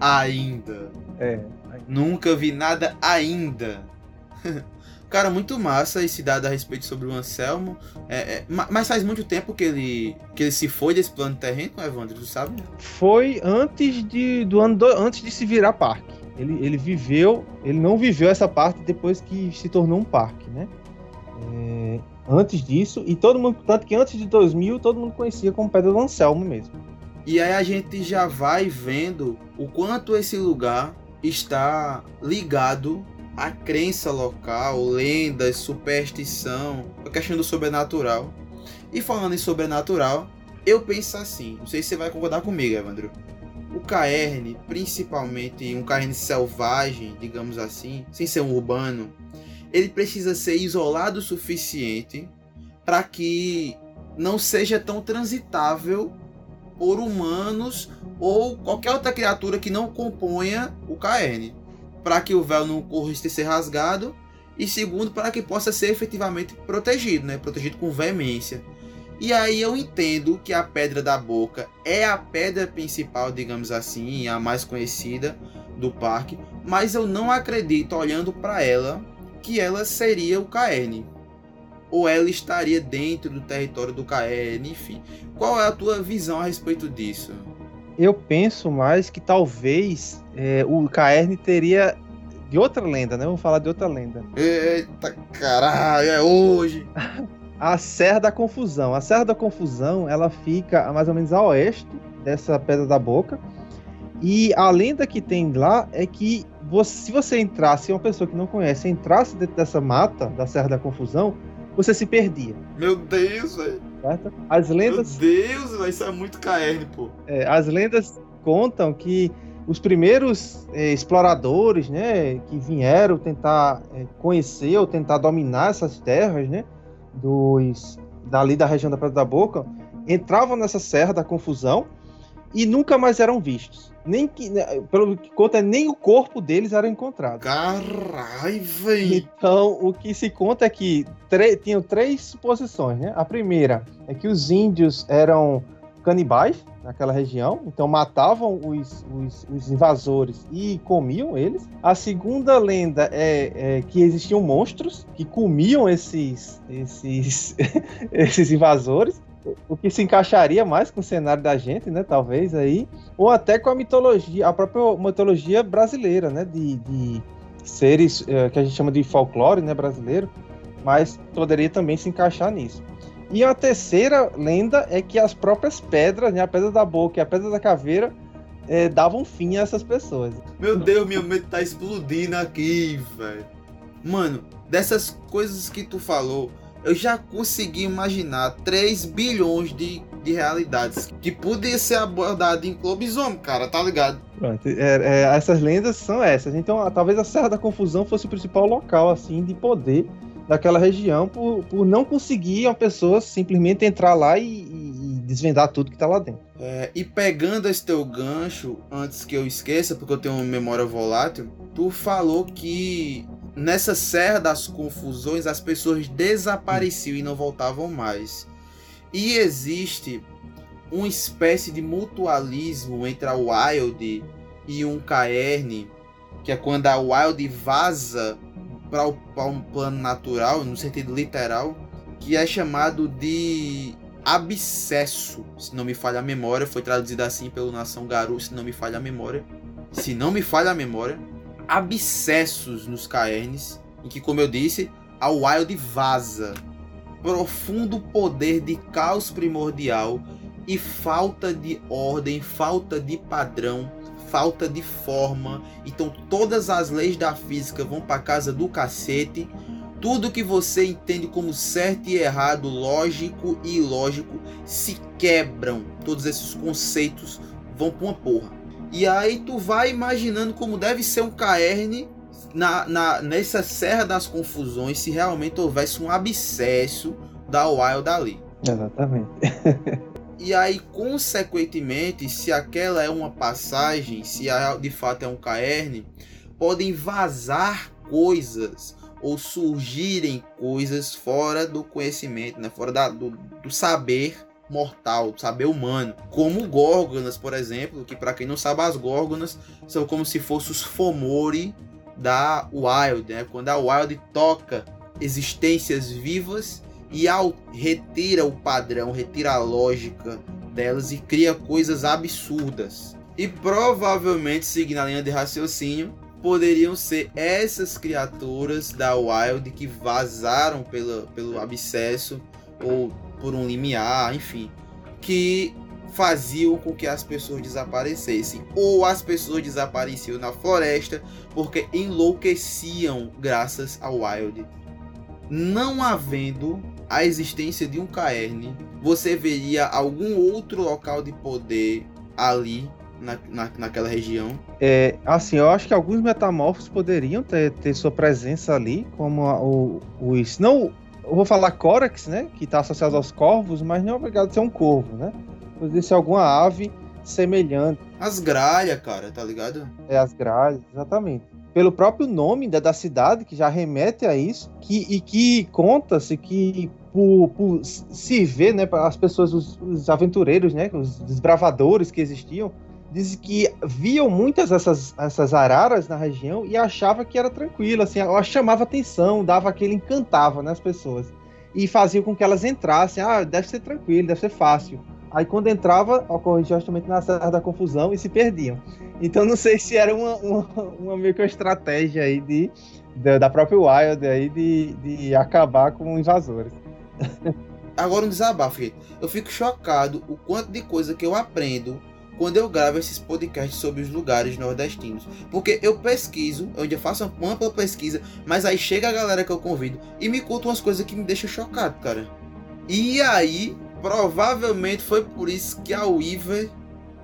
Ainda. É. Nunca vi nada ainda. Cara, muito massa esse dado a respeito sobre o Anselmo. É, é, mas faz muito tempo que ele, que ele se foi desse plano terreno, Evandro, tu sabe? Foi antes de, do ano do, antes de se virar parque. Ele, ele viveu, ele não viveu essa parte depois que se tornou um parque, né? É, antes disso, e todo mundo, tanto que antes de 2000, todo mundo conhecia como Pedra do Anselmo mesmo. E aí a gente já vai vendo o quanto esse lugar está ligado à crença local, lendas, superstição, a questão do sobrenatural. E falando em sobrenatural, eu penso assim, não sei se você vai concordar comigo, Evandro. O caerne, principalmente um caerne selvagem, digamos assim, sem ser um urbano, ele precisa ser isolado o suficiente para que não seja tão transitável por humanos ou qualquer outra criatura que não componha o caerne, para que o véu não corra de ser rasgado e segundo para que possa ser efetivamente protegido, né? Protegido com veemência. E aí eu entendo que a pedra da boca é a pedra principal, digamos assim, a mais conhecida do parque, mas eu não acredito olhando para ela que ela seria o caerne ou ela estaria dentro do território do Caerne, enfim. Qual é a tua visão a respeito disso? Eu penso mais que talvez é, o Caerne teria de outra lenda, né? Vamos falar de outra lenda. Eita caralho, é hoje! a Serra da Confusão. A Serra da Confusão, ela fica mais ou menos a oeste dessa Pedra da Boca. E a lenda que tem lá é que você, se você entrasse, uma pessoa que não conhece, entrasse dentro dessa mata da Serra da Confusão, você se perdia. Meu Deus, velho. As lendas. Meu Deus, vai ser é muito KR, pô. É, as lendas contam que os primeiros é, exploradores, né, que vieram tentar é, conhecer ou tentar dominar essas terras, né, dos dali da região da Pedra da Boca, entravam nessa serra da confusão e nunca mais eram vistos. Nem que, né, pelo que conta, nem o corpo deles era encontrado. Caralho, velho. Então, o que se conta é que tinham três suposições, né? A primeira é que os índios eram canibais naquela região, então matavam os, os, os invasores e comiam eles. A segunda lenda é, é que existiam monstros que comiam esses, esses, esses invasores o que se encaixaria mais com o cenário da gente, né? Talvez aí. Ou até com a mitologia, a própria mitologia brasileira, né? De, de seres é, que a gente chama de folclore, né? Brasileiro. Mas poderia também se encaixar nisso. E a terceira lenda é que as próprias pedras, né? A pedra da boca e a pedra da caveira é, davam fim a essas pessoas. Meu Deus, minha mente tá explodindo aqui, velho. Mano, dessas coisas que tu falou, eu já consegui imaginar 3 bilhões de, de realidades que podia ser abordado em lobisomem, cara, tá ligado? Pronto, é, é, essas lendas são essas. Então, talvez a Serra da Confusão fosse o principal local, assim, de poder daquela região por, por não conseguir uma pessoa simplesmente entrar lá e, e desvendar tudo que tá lá dentro. É, e pegando esse teu gancho, antes que eu esqueça, porque eu tenho uma memória volátil, tu falou que nessa serra das confusões as pessoas desapareciam e não voltavam mais. E existe uma espécie de mutualismo entre a Wild e um Caerne, que é quando a Wild vaza para um plano natural, no sentido literal, que é chamado de abscesso, se não me falha a memória, foi traduzido assim pelo Nação Garu, se não me falha a memória. Se não me falha a memória, abscessos nos caernes, em que, como eu disse, a Wild vaza. Profundo poder de caos primordial e falta de ordem, falta de padrão, falta de forma. Então todas as leis da física vão para casa do cacete. Tudo que você entende como certo e errado, lógico e ilógico, se quebram. Todos esses conceitos vão para uma porra. E aí tu vai imaginando como deve ser um caerne na, na, nessa Serra das Confusões se realmente houvesse um abscesso da Wild ali. Exatamente. e aí, consequentemente, se aquela é uma passagem, se de fato é um caerne, podem vazar coisas ou surgirem coisas fora do conhecimento, né? fora da, do, do saber mortal, saber humano, como górgonas, por exemplo, que para quem não sabe as górgonas são como se fossem os fomori da Wild, né? Quando a Wild toca existências vivas e ao retira o padrão, retira a lógica delas e cria coisas absurdas. E provavelmente, seguindo a linha de raciocínio, poderiam ser essas criaturas da Wild que vazaram pelo, pelo abscesso ou por um limiar, enfim, que faziam com que as pessoas desaparecessem. Ou as pessoas desapareciam na floresta porque enlouqueciam graças ao Wild. Não havendo a existência de um caerne, você veria algum outro local de poder ali na, na, naquela região? É, assim, eu acho que alguns metamorfos poderiam ter, ter sua presença ali, como a, o, os. Não, eu vou falar Corax, né? Que está associado aos corvos, mas não é obrigado a ser um corvo, né? Poderia ser alguma ave semelhante. As gralhas, cara, tá ligado? É, as gralhas, exatamente. Pelo próprio nome da, da cidade, que já remete a isso, que, e que conta-se que por, por, se vê, né, as pessoas, os, os, aventureiros, né, os desbravadores que existiam, dizem que viam muitas dessas essas araras na região e achava que era tranquilo, assim, ela chamava atenção, dava aquele encantava nas pessoas e fazia com que elas entrassem, ah, deve ser tranquilo, deve ser fácil. Aí quando entrava, ocorria justamente na Serra da Confusão e se perdiam. Então não sei se era uma, uma, uma meio que uma estratégia aí de, de, da própria Wild aí de, de acabar com invasores. Agora um desabafo, eu fico chocado o quanto de coisa que eu aprendo quando eu gravo esses podcasts sobre os lugares nordestinos. Porque eu pesquiso, eu já faço uma ampla pesquisa, mas aí chega a galera que eu convido e me conta umas coisas que me deixam chocado, cara. E aí Provavelmente foi por isso que a Weaver,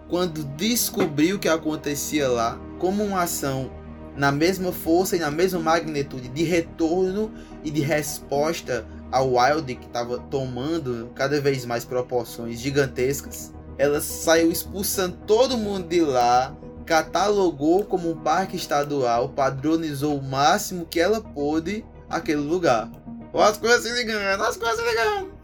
quando descobriu o que acontecia lá, como uma ação na mesma força e na mesma magnitude de retorno e de resposta ao Wild que estava tomando cada vez mais proporções gigantescas, ela saiu expulsando todo mundo de lá, catalogou como um parque estadual, padronizou o máximo que ela pôde aquele lugar. As coisas se ligando, as coisas se ligando.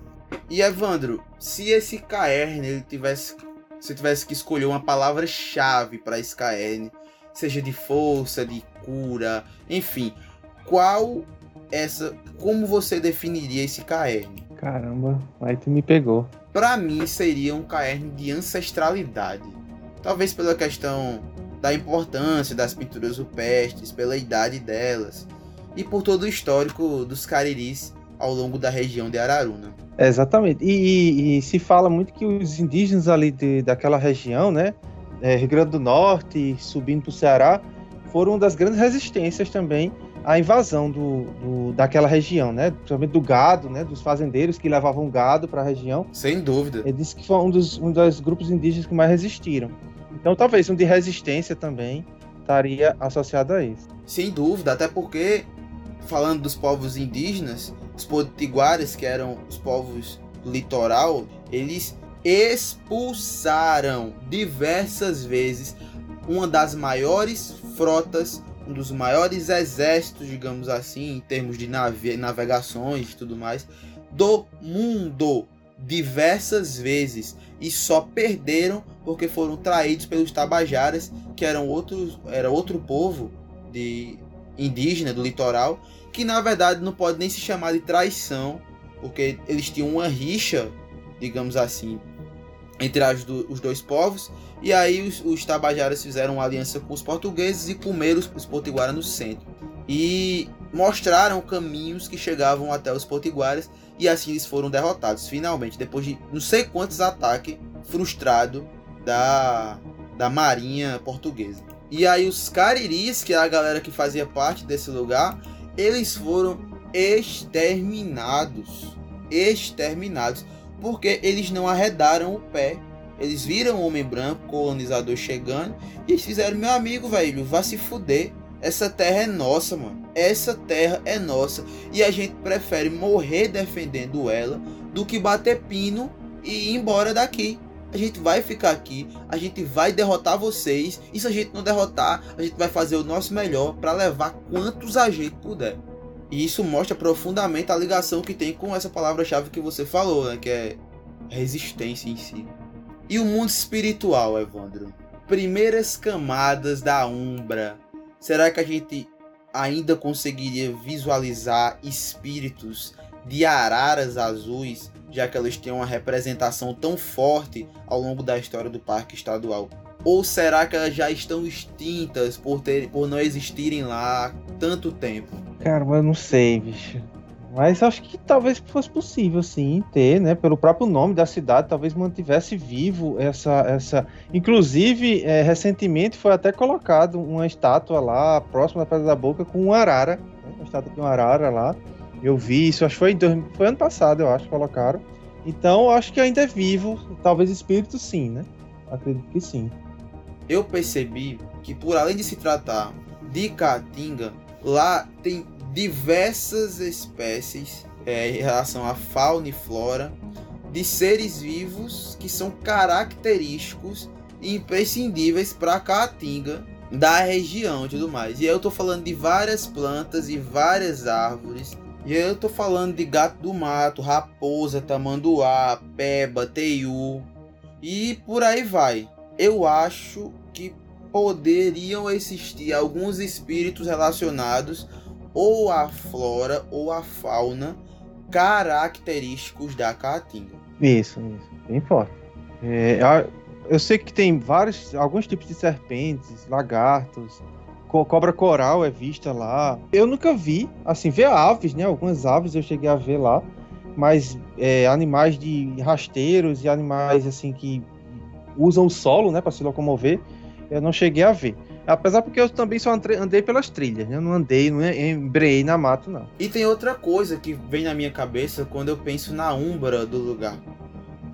E Evandro, se esse Caerne ele tivesse, se tivesse que escolher uma palavra-chave para esse Caerne, seja de força, de cura, enfim, qual essa, como você definiria esse Caerne? Caramba, aí tu me pegou. Para mim seria um Caerne de ancestralidade. Talvez pela questão da importância das pinturas rupestres, pela idade delas e por todo o histórico dos cariris ao longo da região de Araruna. exatamente. E, e, e, se fala muito que os indígenas ali de, daquela região, né, é, Rio Grande do Norte, subindo para o Ceará, foram das grandes resistências também à invasão do, do, daquela região, né? Principalmente do gado, né? Dos fazendeiros que levavam gado para a região. Sem dúvida. Ele disse que foi um dos, um dos grupos indígenas que mais resistiram. Então, talvez um de resistência também estaria associado a isso. Sem dúvida, até porque, falando dos povos indígenas, os potiguares, que eram os povos do litoral, eles expulsaram diversas vezes uma das maiores frotas, um dos maiores exércitos, digamos assim, em termos de nave navegações e tudo mais, do mundo diversas vezes. E só perderam porque foram traídos pelos tabajaras, que eram outros, era outro povo de indígena do litoral, que na verdade não pode nem se chamar de traição, porque eles tinham uma rixa, digamos assim, entre as do, os dois povos, e aí os, os, tabajaras fizeram uma aliança com os portugueses e comeram os, os potiguaras no centro. E mostraram caminhos que chegavam até os potiguaras e assim eles foram derrotados finalmente depois de não sei quantos ataques frustrados da, da marinha portuguesa. E aí os cariris, que é a galera que fazia parte desse lugar, eles foram exterminados. Exterminados. Porque eles não arredaram o pé. Eles viram o homem branco, colonizador chegando, e eles fizeram, meu amigo, velho, vá se fuder. Essa terra é nossa, mano. Essa terra é nossa. E a gente prefere morrer defendendo ela do que bater pino e ir embora daqui. A gente vai ficar aqui, a gente vai derrotar vocês. E se a gente não derrotar, a gente vai fazer o nosso melhor para levar quantos a gente puder. E isso mostra profundamente a ligação que tem com essa palavra-chave que você falou, né? Que é resistência em si. E o mundo espiritual, Evandro? Primeiras camadas da Umbra. Será que a gente ainda conseguiria visualizar espíritos de araras azuis já que elas têm uma representação tão forte ao longo da história do parque estadual? Ou será que elas já estão extintas por, ter, por não existirem lá tanto tempo? Cara, eu não sei, bicho. Mas acho que talvez fosse possível, sim, ter, né? Pelo próprio nome da cidade, talvez mantivesse vivo essa. essa... Inclusive, é, recentemente foi até colocado uma estátua lá, próxima da Pedra da Boca, com um arara. Né? Uma estátua de um arara lá. Eu vi isso, acho que foi, dois, foi ano passado, eu acho, colocaram. Então, acho que ainda é vivo, talvez espírito sim, né? Acredito que sim. Eu percebi que por além de se tratar de caatinga, lá tem diversas espécies é, em relação à fauna e flora de seres vivos que são característicos e imprescindíveis para a caatinga da região e tudo mais. E eu estou falando de várias plantas e várias árvores e eu tô falando de gato do mato, raposa, tamanduá, peba, teiu e por aí vai. Eu acho que poderiam existir alguns espíritos relacionados ou à flora ou à fauna característicos da caatinga. Isso, isso, bem forte. É, eu sei que tem vários, alguns tipos de serpentes, lagartos, cobra coral é vista lá. Eu nunca vi, assim, ver aves, né? Algumas aves eu cheguei a ver lá, mas é, animais de rasteiros e animais assim que usam o solo, né, para se locomover, eu não cheguei a ver. Apesar porque eu também só andei pelas trilhas, né? Eu não andei, não embreei na mata, não. E tem outra coisa que vem na minha cabeça quando eu penso na umbra do lugar.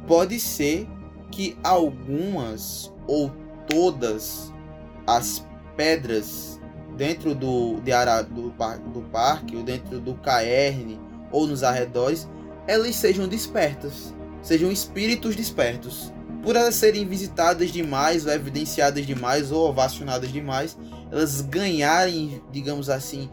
Pode ser que algumas ou todas as pedras dentro do, de Ara, do, do parque, ou dentro do caerne, ou nos arredores, elas sejam despertas, sejam espíritos despertos. Por elas serem visitadas demais, ou evidenciadas demais, ou ovacionadas demais, elas ganharem, digamos assim,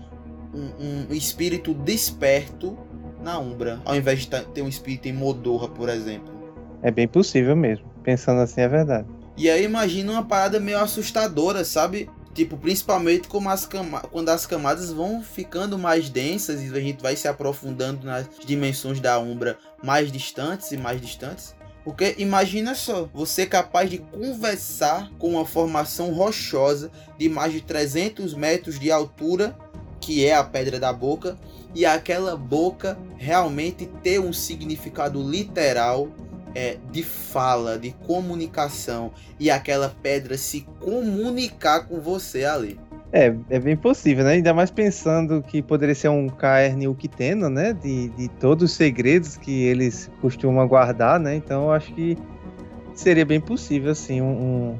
um, um espírito desperto na Umbra, ao invés de ter um espírito em Modorra, por exemplo. É bem possível mesmo. Pensando assim, é verdade. E aí imagina uma parada meio assustadora, sabe? Tipo, principalmente como as quando as camadas vão ficando mais densas e a gente vai se aprofundando nas dimensões da Umbra mais distantes e mais distantes. Porque imagina só, você é capaz de conversar com uma formação rochosa de mais de 300 metros de altura, que é a Pedra da Boca, e aquela boca realmente ter um significado literal é, de fala, de comunicação e aquela pedra se comunicar com você ali. É, é bem possível, né? Ainda mais pensando que poderia ser um Caern Uktena, né? De, de todos os segredos que eles costumam guardar, né? Então eu acho que seria bem possível, assim, um, um,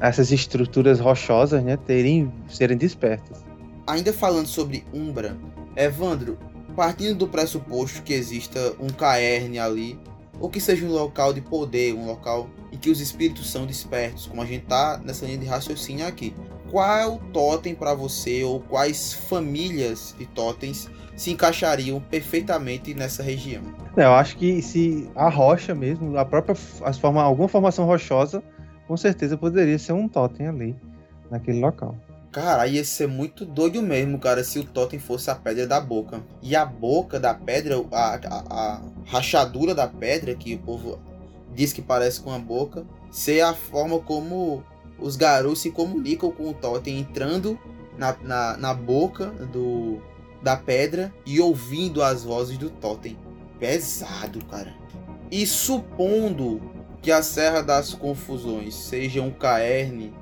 essas estruturas rochosas, né? Terem, serem despertas. Ainda falando sobre Umbra, Evandro, partindo do pressuposto que exista um Caern ali, ou que seja um local de poder, um local em que os espíritos são despertos, como a gente tá nessa linha de raciocínio aqui. Qual totem para você ou quais famílias de totens se encaixariam perfeitamente nessa região? É, eu acho que se a rocha mesmo, a própria as forma, alguma formação rochosa, com certeza poderia ser um totem ali naquele local. Cara, ia ser muito doido mesmo, cara, se o totem fosse a pedra da boca. E a boca da pedra, a, a, a rachadura da pedra, que o povo diz que parece com a boca, ser a forma como os garotos se comunicam com o totem, entrando na, na, na boca do, da pedra e ouvindo as vozes do totem. Pesado, cara. E supondo que a Serra das Confusões seja um caerne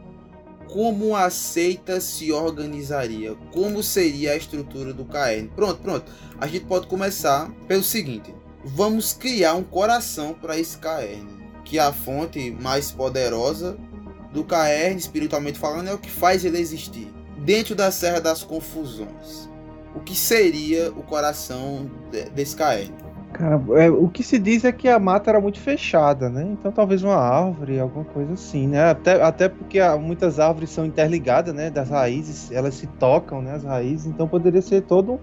como a seita se organizaria, como seria a estrutura do KN. Pronto, pronto. A gente pode começar pelo seguinte: vamos criar um coração para esse KN, que é a fonte mais poderosa do KN, espiritualmente falando, é o que faz ele existir. Dentro da Serra das Confusões, o que seria o coração desse KN? Cara, é, o que se diz é que a mata era muito fechada, né? Então talvez uma árvore, alguma coisa assim, né? Até, até porque muitas árvores são interligadas, né? Das raízes, elas se tocam, né? As raízes, então poderia ser todo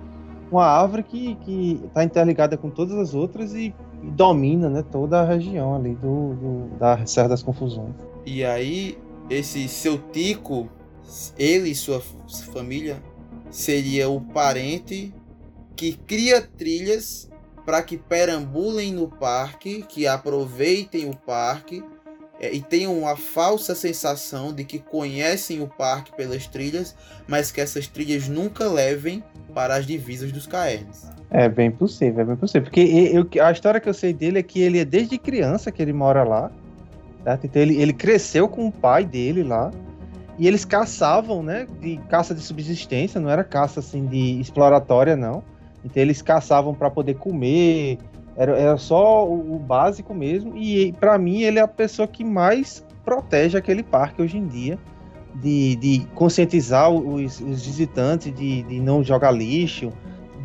uma árvore que que está interligada com todas as outras e, e, domina, né? Toda a região ali do, do da Serra das Confusões. E aí esse seu Tico, ele e sua família seria o parente que cria trilhas para que perambulem no parque, que aproveitem o parque é, e tenham uma falsa sensação de que conhecem o parque pelas trilhas, mas que essas trilhas nunca levem para as divisas dos caernes. É bem possível, é bem possível. Porque eu, a história que eu sei dele é que ele é desde criança que ele mora lá. Certo? Então ele, ele cresceu com o pai dele lá. E eles caçavam, né? De caça de subsistência, não era caça assim de exploratória, não. Então eles caçavam para poder comer, era, era só o, o básico mesmo. E para mim ele é a pessoa que mais protege aquele parque hoje em dia, de, de conscientizar os, os visitantes de, de não jogar lixo,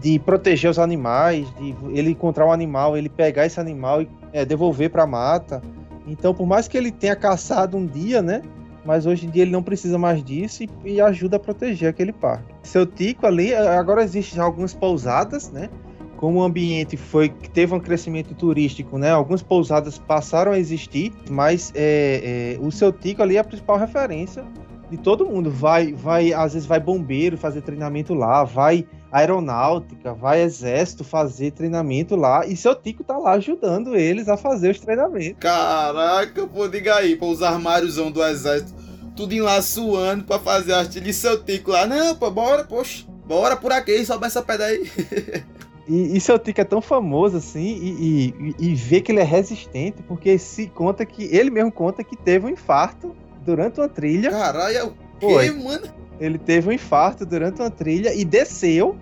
de proteger os animais, de ele encontrar um animal, ele pegar esse animal e é, devolver para a mata. Então, por mais que ele tenha caçado um dia, né? mas hoje em dia ele não precisa mais disso e, e ajuda a proteger aquele parque. Seu Tico ali, agora existem algumas pousadas, né? Como o ambiente foi teve um crescimento turístico, né? Algumas pousadas passaram a existir, mas é, é, o seu Tico ali é a principal referência de todo mundo. Vai, vai, às vezes vai bombeiro fazer treinamento lá, vai aeronáutica, vai exército fazer treinamento lá, e seu Tico tá lá ajudando eles a fazer os treinamentos. Caraca, pô, diga aí, pô, os armários do exército, tudo suando pra fazer artilharia, e seu Tico lá, não, pô, bora, poxa, bora por aqui, sobe essa pedra aí. E, e seu Tico é tão famoso assim, e, e, e vê que ele é resistente, porque se conta que, ele mesmo conta que teve um infarto durante uma trilha. Caralho, é o quê, mano? Ele teve um infarto durante uma trilha e desceu,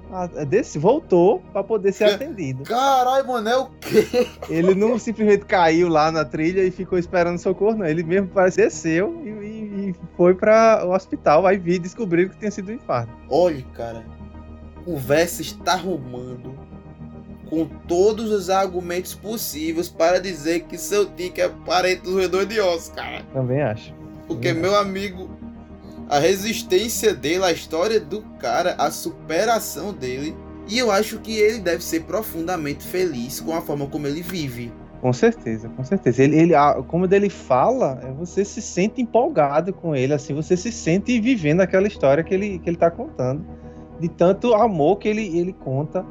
desce, voltou para poder ser atendido. Caralho, mano, é o quê? Ele não simplesmente caiu lá na trilha e ficou esperando socorro, não. Ele mesmo parece desceu e, e, e foi para o hospital. Aí vi e descobriu que tinha sido um infarto. Olha, cara, o Verso está arrumando com todos os argumentos possíveis para dizer que seu tique é parente do roedor de ossos, cara. Também acho. Porque, meu amigo, a resistência dele, a história do cara, a superação dele. E eu acho que ele deve ser profundamente feliz com a forma como ele vive. Com certeza, com certeza. Ele, ele, como ele fala, é, você se sente empolgado com ele, assim, você se sente vivendo aquela história que ele, que ele tá contando. De tanto amor que ele, ele conta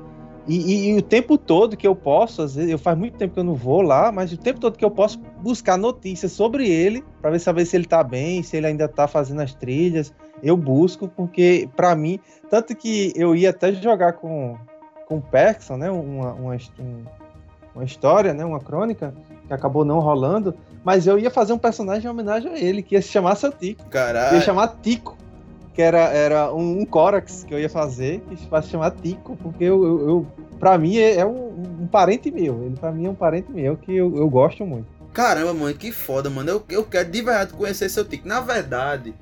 e, e, e, o tempo todo que eu posso, às vezes, eu faz muito tempo que eu não vou lá, mas o tempo todo que eu posso buscar notícias sobre ele, para ver saber se ele tá bem, se ele ainda tá fazendo as trilhas, eu busco, porque para mim, tanto que eu ia até jogar com, com o Perkson, né, uma, uma, uma história, né, uma crônica, que acabou não rolando, mas eu ia fazer um personagem em homenagem a ele, que ia se chamar seu Tico. Caralho. Ia chamar Tico que era, era um, um Corax que eu ia fazer, que se chamar Tico, porque eu, eu, eu pra mim é, é um, um, parente meu. Ele pra mim é um parente meu que eu, eu gosto muito. Caramba, mano, que foda, mano. Eu, eu quero de verdade conhecer seu Tico. Na verdade,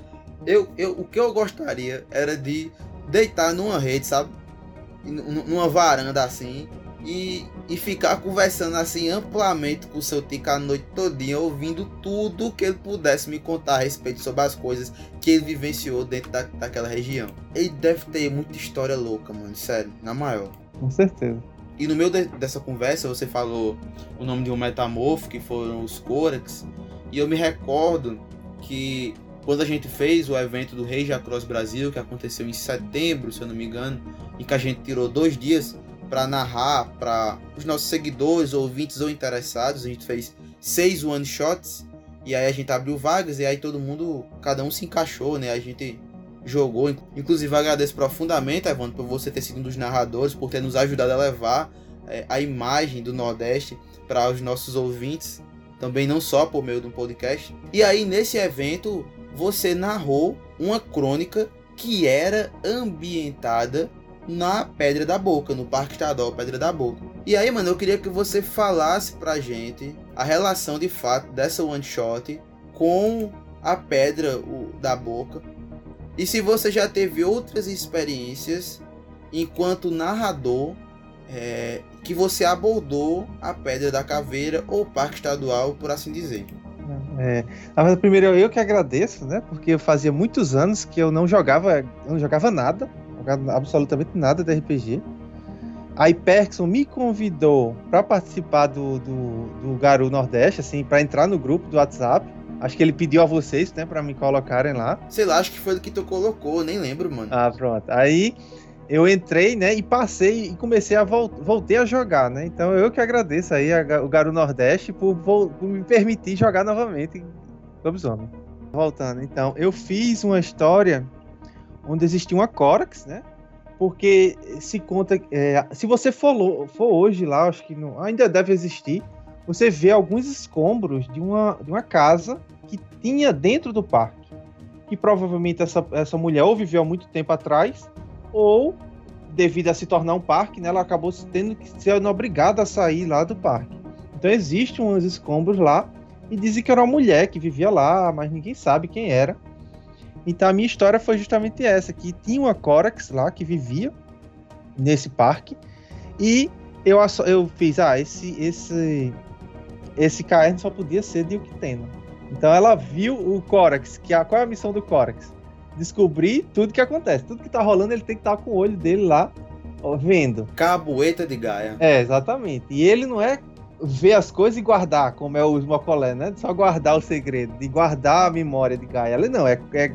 eu, eu, o que eu gostaria era de deitar numa rede, sabe? Numa varanda assim. E, e ficar conversando assim amplamente com o seu tico a noite todinha, ouvindo tudo que ele pudesse me contar a respeito sobre as coisas que ele vivenciou dentro da, daquela região. Ele deve ter muita história louca, mano, sério, na maior. Com certeza. E no meio de, dessa conversa você falou o nome de um metamorfo, que foram os Corax, e eu me recordo que quando a gente fez o evento do Rei Jacross Brasil, que aconteceu em setembro, se eu não me engano, e que a gente tirou dois dias para narrar para os nossos seguidores, ouvintes ou interessados. A gente fez seis one shots e aí a gente abriu vagas e aí todo mundo, cada um se encaixou, né? A gente jogou. Inclusive agradeço profundamente, Evandro, por você ter sido um dos narradores, por ter nos ajudado a levar é, a imagem do Nordeste para os nossos ouvintes, também não só por meio de um podcast. E aí nesse evento você narrou uma crônica que era ambientada na Pedra da Boca, no Parque Estadual Pedra da Boca. E aí, mano, eu queria que você falasse pra gente a relação de fato dessa one shot com a Pedra da Boca. E se você já teve outras experiências enquanto narrador é, que você abordou a Pedra da Caveira ou Parque Estadual, por assim dizer. É, primeiro eu que agradeço, né? Porque fazia muitos anos que eu não jogava, eu não jogava nada jogado absolutamente nada de RPG. A Hyperson me convidou para participar do, do, do Garu Nordeste, assim, para entrar no grupo do WhatsApp. Acho que ele pediu a vocês, né, para me colocarem lá. Sei lá, acho que foi do que tu colocou, nem lembro, mano. Ah, pronto. Aí eu entrei, né, e passei e comecei a vol voltei a jogar, né? Então eu que agradeço aí a, o Garu Nordeste por, por, me permitir jogar novamente Lobisomem. Voltando, então, eu fiz uma história onde existia uma Corax, né? Porque se conta, é, se você for, for, hoje lá, acho que não, ainda deve existir, você vê alguns escombros de uma, de uma casa que tinha dentro do parque. Que provavelmente essa, essa mulher ou viveu há muito tempo atrás, ou devido a se tornar um parque, né, ela acabou tendo que ser obrigada a sair lá do parque. Então existem uns escombros lá e dizem que era uma mulher que vivia lá, mas ninguém sabe quem era. Então a minha história foi justamente essa, que tinha uma Corax lá que vivia nesse parque e eu, eu fiz, ah, esse esse esse caerno só podia ser de Uktena. Então ela viu o Corax, que a, qual é a missão do Corax? Descobrir tudo que acontece, tudo que tá rolando, ele tem que estar tá com o olho dele lá vendo. Cabueta de Gaia. É, exatamente. E ele não é ver as coisas e guardar, como é o Smocolé, né? Só guardar o segredo, de guardar a memória de Gaia. Ele não, é, é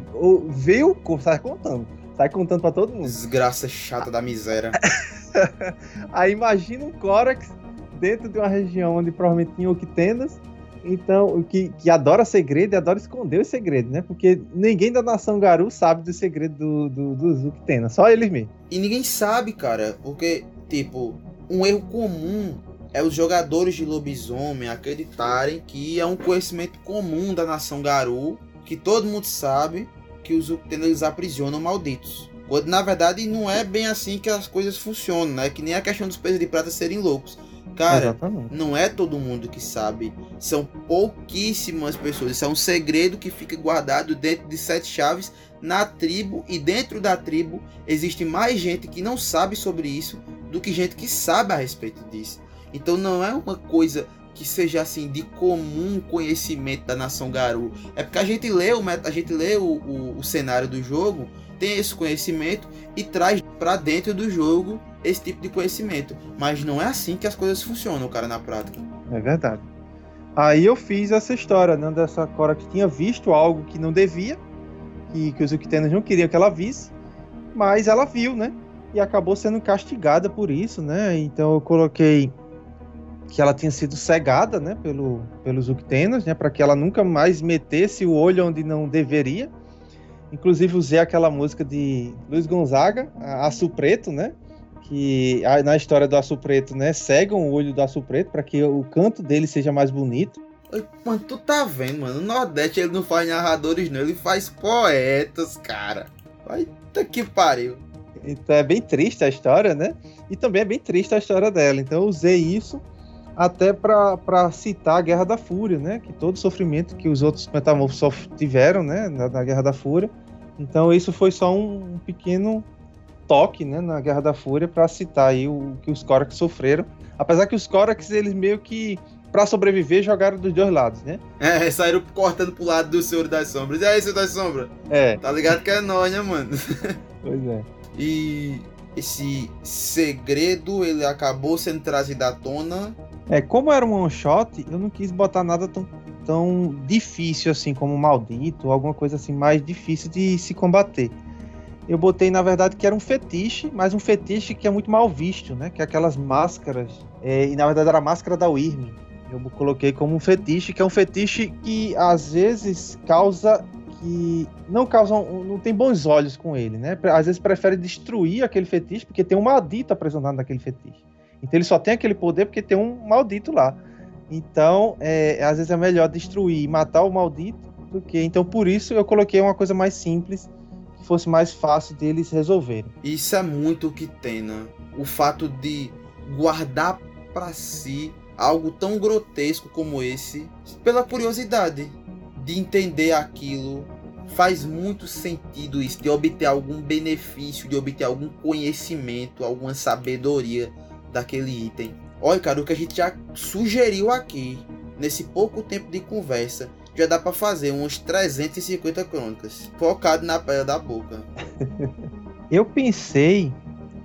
ver o sai contando. Sai contando pra todo mundo. Desgraça chata da miséria. Aí imagina um Corax dentro de uma região onde provavelmente tinha Octenas, então, que, que adora segredo e adora esconder o segredo, né? Porque ninguém da nação Garu sabe do segredo do, do, dos Uctenas, só eles mesmos. E ninguém sabe, cara, porque, tipo, um erro comum é os jogadores de lobisomem acreditarem que é um conhecimento comum da nação Garu, que todo mundo sabe que os Uctenas aprisionam malditos. Quando na verdade não é bem assim que as coisas funcionam, né? Que nem a questão dos pesos de prata serem loucos. Cara, Exatamente. não é todo mundo que sabe. São pouquíssimas pessoas. Isso é um segredo que fica guardado dentro de sete chaves na tribo. E dentro da tribo existe mais gente que não sabe sobre isso do que gente que sabe a respeito disso. Então não é uma coisa que seja assim de comum conhecimento da nação Garu. É porque a gente lê o, a gente lê o, o, o cenário do jogo, tem esse conhecimento e traz para dentro do jogo esse tipo de conhecimento. Mas não é assim que as coisas funcionam, cara, na prática. É verdade. Aí eu fiz essa história, né, dessa Cora que tinha visto algo que não devia, que, que os Uctenas não queriam que ela visse, mas ela viu, né? E acabou sendo castigada por isso, né? Então eu coloquei que ela tinha sido cegada, né, pelo, pelos Uctenas, né, para que ela nunca mais metesse o olho onde não deveria. Inclusive usei aquela música de Luiz Gonzaga, Aço Preto, né, que na história do Aço Preto, né, cegam o olho do Aço Preto para que o canto dele seja mais bonito. Mano, tu tá vendo, mano, o Nordeste ele não faz narradores não, ele faz poetas, cara. Vai que pariu. Então é bem triste a história, né? E também é bem triste a história dela. Então eu usei isso até para citar a Guerra da Fúria, né? Que todo o sofrimento que os outros metamorfos tiveram, né? Na, na, Guerra da Fúria. Então isso foi só um, um pequeno toque né, na Guerra da Fúria para citar aí o que os Korax sofreram. Apesar que os Korax, eles meio que, para sobreviver, jogaram dos dois lados, né? É, saíram cortando pro lado do Senhor das Sombras. E aí, Senhor das Sombras? É. Tá ligado que é nóis, né, mano? Pois é. E esse segredo, ele acabou sendo trazido à tona. É, como era um one shot, eu não quis botar nada tão, tão difícil assim como maldito, alguma coisa assim mais difícil de se combater. Eu botei, na verdade, que era um fetiche, mas um fetiche que é muito mal visto, né? Que é aquelas máscaras. É, e na verdade era a máscara da Wyrm. Eu coloquei como um fetiche, que é um fetiche que às vezes causa que não causam, não tem bons olhos com ele, né? Às vezes prefere destruir aquele fetiche porque tem um maldito aprisionado naquele fetiche. Então ele só tem aquele poder porque tem um maldito lá. Então, é, às vezes é melhor destruir e matar o maldito do que. Então, por isso eu coloquei uma coisa mais simples, que fosse mais fácil deles resolverem. Isso é muito o que tem, né? O fato de guardar para si algo tão grotesco como esse, pela curiosidade de entender aquilo. Faz muito sentido isso, de obter algum benefício, de obter algum conhecimento, alguma sabedoria daquele item. Olha, cara, o que a gente já sugeriu aqui, nesse pouco tempo de conversa, já dá para fazer uns 350 crônicas, focado na pedra da boca. Eu pensei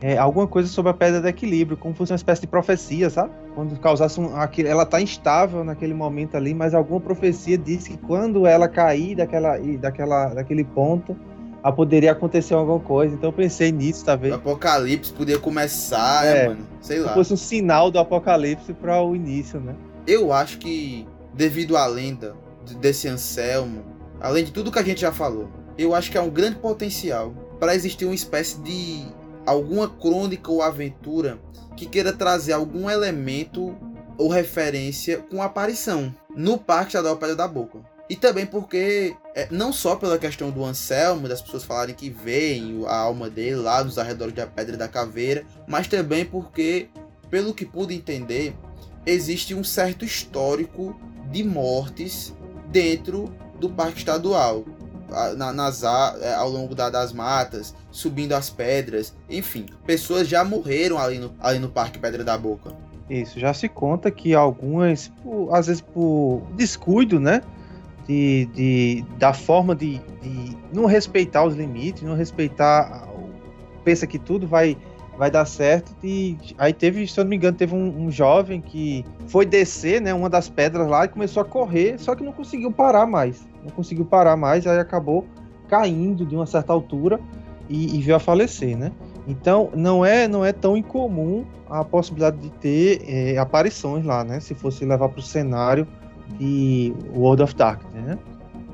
é, alguma coisa sobre a pedra do equilíbrio, como fosse uma espécie de profecia, sabe? Quando causasse um. Aquele, ela tá instável naquele momento ali, mas alguma profecia disse que quando ela cair daquela, daquela, daquele ponto, a poderia acontecer alguma coisa. Então eu pensei nisso, tá vendo? O apocalipse podia começar, é, mano. Sei lá. Se fosse um sinal do apocalipse para o início, né? Eu acho que, devido à lenda desse Anselmo, além de tudo que a gente já falou, eu acho que há um grande potencial para existir uma espécie de alguma crônica ou aventura que queira trazer algum elemento ou referência com aparição no Parque Estadual Pedra da Boca. E também porque, é, não só pela questão do Anselmo, das pessoas falarem que veem a alma dele lá nos arredores da Pedra da Caveira, mas também porque, pelo que pude entender, existe um certo histórico de mortes dentro do Parque Estadual na, nas, é, ao longo da, das matas, subindo as pedras, enfim, pessoas já morreram ali no, ali no Parque Pedra da Boca. Isso, já se conta que algumas, às vezes por descuido, né? De, de, da forma de, de não respeitar os limites, não respeitar. Pensa que tudo vai vai dar certo. E aí teve, se eu não me engano, teve um, um, jovem que foi descer, né, uma das pedras lá e começou a correr, só que não conseguiu parar mais não conseguiu parar mais, aí acabou caindo de uma certa altura e, e veio a falecer, né? Então não é não é tão incomum a possibilidade de ter é, aparições lá, né? Se fosse levar para o cenário de World of Darkness, né?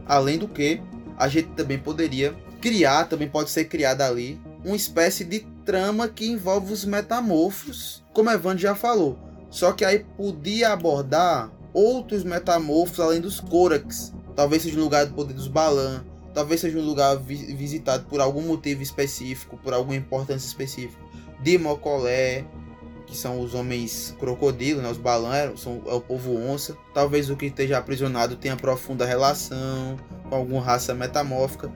Além do que a gente também poderia criar, também pode ser criada ali uma espécie de trama que envolve os metamorfos, como Evandro já falou. Só que aí podia abordar outros metamorfos além dos Corax, Talvez seja um lugar do poder dos Balan. Talvez seja um lugar vi visitado por algum motivo específico, por alguma importância específica. De Mocolé, que são os homens crocodilo, né? Os Balan é, são, é o povo onça. Talvez o que esteja aprisionado tenha profunda relação com alguma raça metamórfica.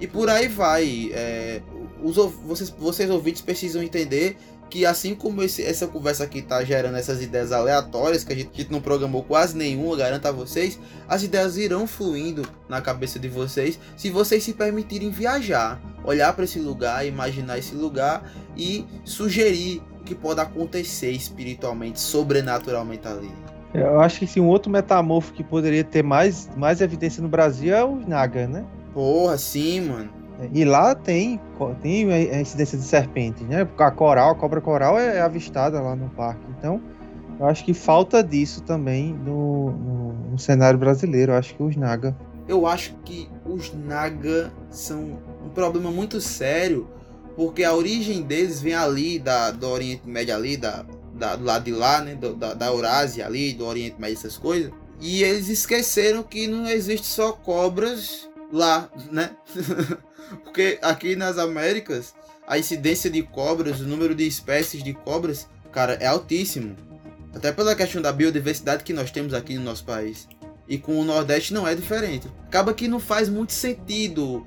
E por aí vai. É, os, vocês, vocês ouvintes precisam entender que assim como esse, essa conversa aqui tá gerando essas ideias aleatórias, que a gente, a gente, não programou quase nenhuma, garanto a vocês, as ideias irão fluindo na cabeça de vocês se vocês se permitirem viajar, olhar para esse lugar, imaginar esse lugar e sugerir que pode acontecer espiritualmente, sobrenaturalmente ali. Eu acho que sim, um outro metamorfo que poderia ter mais, mais evidência no Brasil é o Naga, né? Porra, sim, mano. E lá tem, tem a incidência de serpentes, né? A coral, a cobra coral é avistada lá no parque. Então, eu acho que falta disso também no, no, no cenário brasileiro. Eu acho que os Naga. Eu acho que os Naga são um problema muito sério, porque a origem deles vem ali da, do Oriente Médio ali, da, da, do lado de lá, né? Do, da, da Eurásia ali, do Oriente Médio, essas coisas. E eles esqueceram que não existe só cobras lá, né? Porque aqui nas Américas, a incidência de cobras, o número de espécies de cobras, cara, é altíssimo. Até pela questão da biodiversidade que nós temos aqui no nosso país. E com o Nordeste não é diferente. Acaba que não faz muito sentido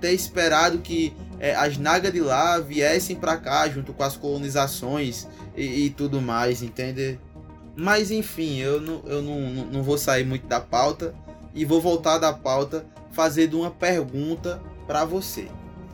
ter esperado que é, as nagas de lá viessem para cá junto com as colonizações e, e, tudo mais, entende? Mas enfim, eu, não, eu não, não vou sair muito da pauta e vou voltar da pauta fazendo uma pergunta para você.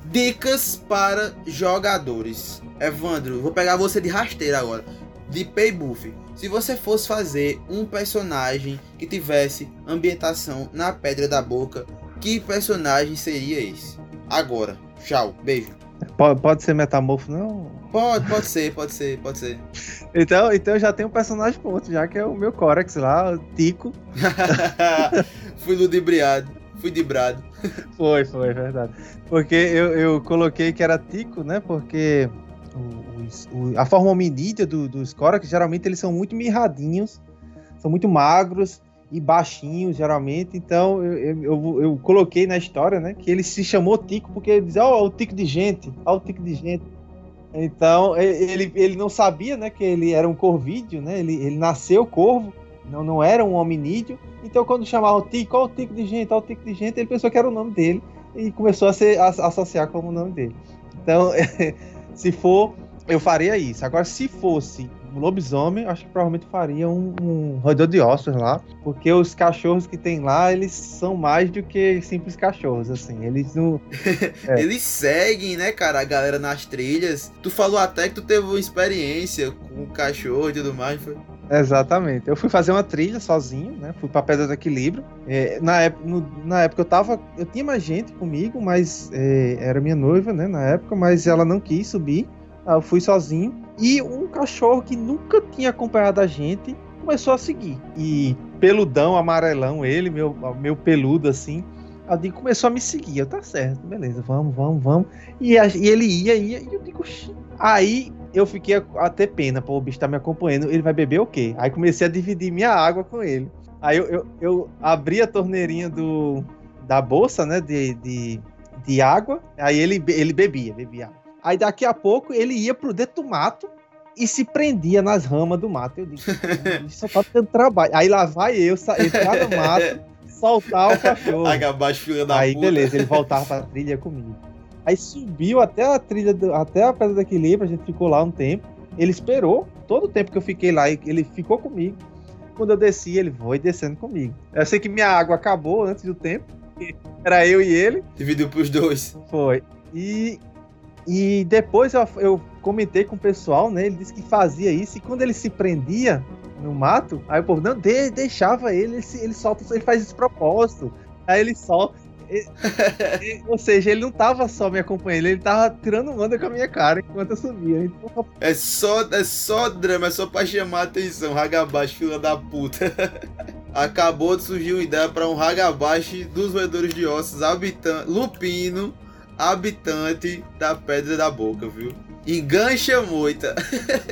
Dicas para jogadores. Evandro, vou pegar você de rasteira agora. De Paybuff. Se você fosse fazer um personagem que tivesse ambientação na Pedra da Boca, que personagem seria esse? Agora. Tchau. Beijo. Pode, pode ser metamorfo, não? Pode, pode ser, pode ser, pode ser. Então, então já tem um personagem pronto, já que é o meu Corex lá, o Tico. Fui ludibriado, fui dibrado. Foi, foi, verdade. Porque eu, eu coloquei que era Tico, né? Porque o, o, a forma hominídea do, dos Corex, geralmente eles são muito mirradinhos, são muito magros e baixinhos, geralmente. Então eu, eu, eu, coloquei na história, né, que ele se chamou Tico porque ele dizia, ó, oh, o Tico de gente, ó, o Tico de gente. Então ele, ele não sabia, né, que ele era um corvídeo, né? Ele, ele nasceu corvo, não, não era um hominídeo. Então quando chamava o Tico, ó, o Tico de gente, ó, o Tico de gente, ele pensou que era o nome dele e começou a se a, a associar como o nome dele. Então, se for, eu faria isso. Agora, se fosse lobisomem, acho que provavelmente faria um, um roedor de ossos lá, porque os cachorros que tem lá, eles são mais do que simples cachorros, assim, eles não... É. eles seguem, né, cara, a galera nas trilhas. Tu falou até que tu teve uma experiência com o cachorro e tudo mais, foi... Exatamente. Eu fui fazer uma trilha sozinho, né? Fui pra Pedra do Equilíbrio. É, na, época, no, na época eu tava. Eu tinha mais gente comigo, mas é, era minha noiva, né? Na época, mas ela não quis subir. Eu fui sozinho. E um cachorro que nunca tinha acompanhado a gente começou a seguir. E peludão, amarelão, ele, meu, meu peludo assim. Alguém começou a me seguir. Eu, tá certo, beleza, vamos, vamos, vamos. E, a, e ele ia, ia, e eu digo, aí eu fiquei a, a ter pena, pô, o bicho tá me acompanhando, ele vai beber o quê? Aí comecei a dividir minha água com ele. Aí eu, eu, eu abri a torneirinha do, da bolsa, né, de, de, de água, aí ele, ele bebia, bebia água. Aí daqui a pouco ele ia pro dentro do mato e se prendia nas ramas do mato. Eu disse, isso só tá tendo trabalho. Aí lá vai eu entrar no mato, soltar o cachorro. Filha da Aí puta. beleza, ele voltava pra trilha comigo. Aí subiu até a trilha, do, até a pedra do equilíbrio, a gente ficou lá um tempo. Ele esperou todo o tempo que eu fiquei lá, ele ficou comigo. Quando eu desci, ele foi descendo comigo. Eu sei que minha água acabou antes do tempo. Era eu e ele. Dividiu pros dois. Foi. E e depois eu, eu comentei com o pessoal, né? Ele disse que fazia isso e quando ele se prendia no mato, aí o povo não de, deixava ele, ele, ele solta, ele faz esse propósito. Aí ele solta. ou seja, ele não tava só me acompanhando, ele tava tirando onda com a minha cara enquanto eu subia. Então... É só, é só drama, é só pra chamar a atenção, Hagabashi, fila da puta. Acabou de surgir uma ideia para um Hagabashi dos vendedores de ossos, habitante, Lupino, habitante da Pedra da Boca, viu? Engancha moita.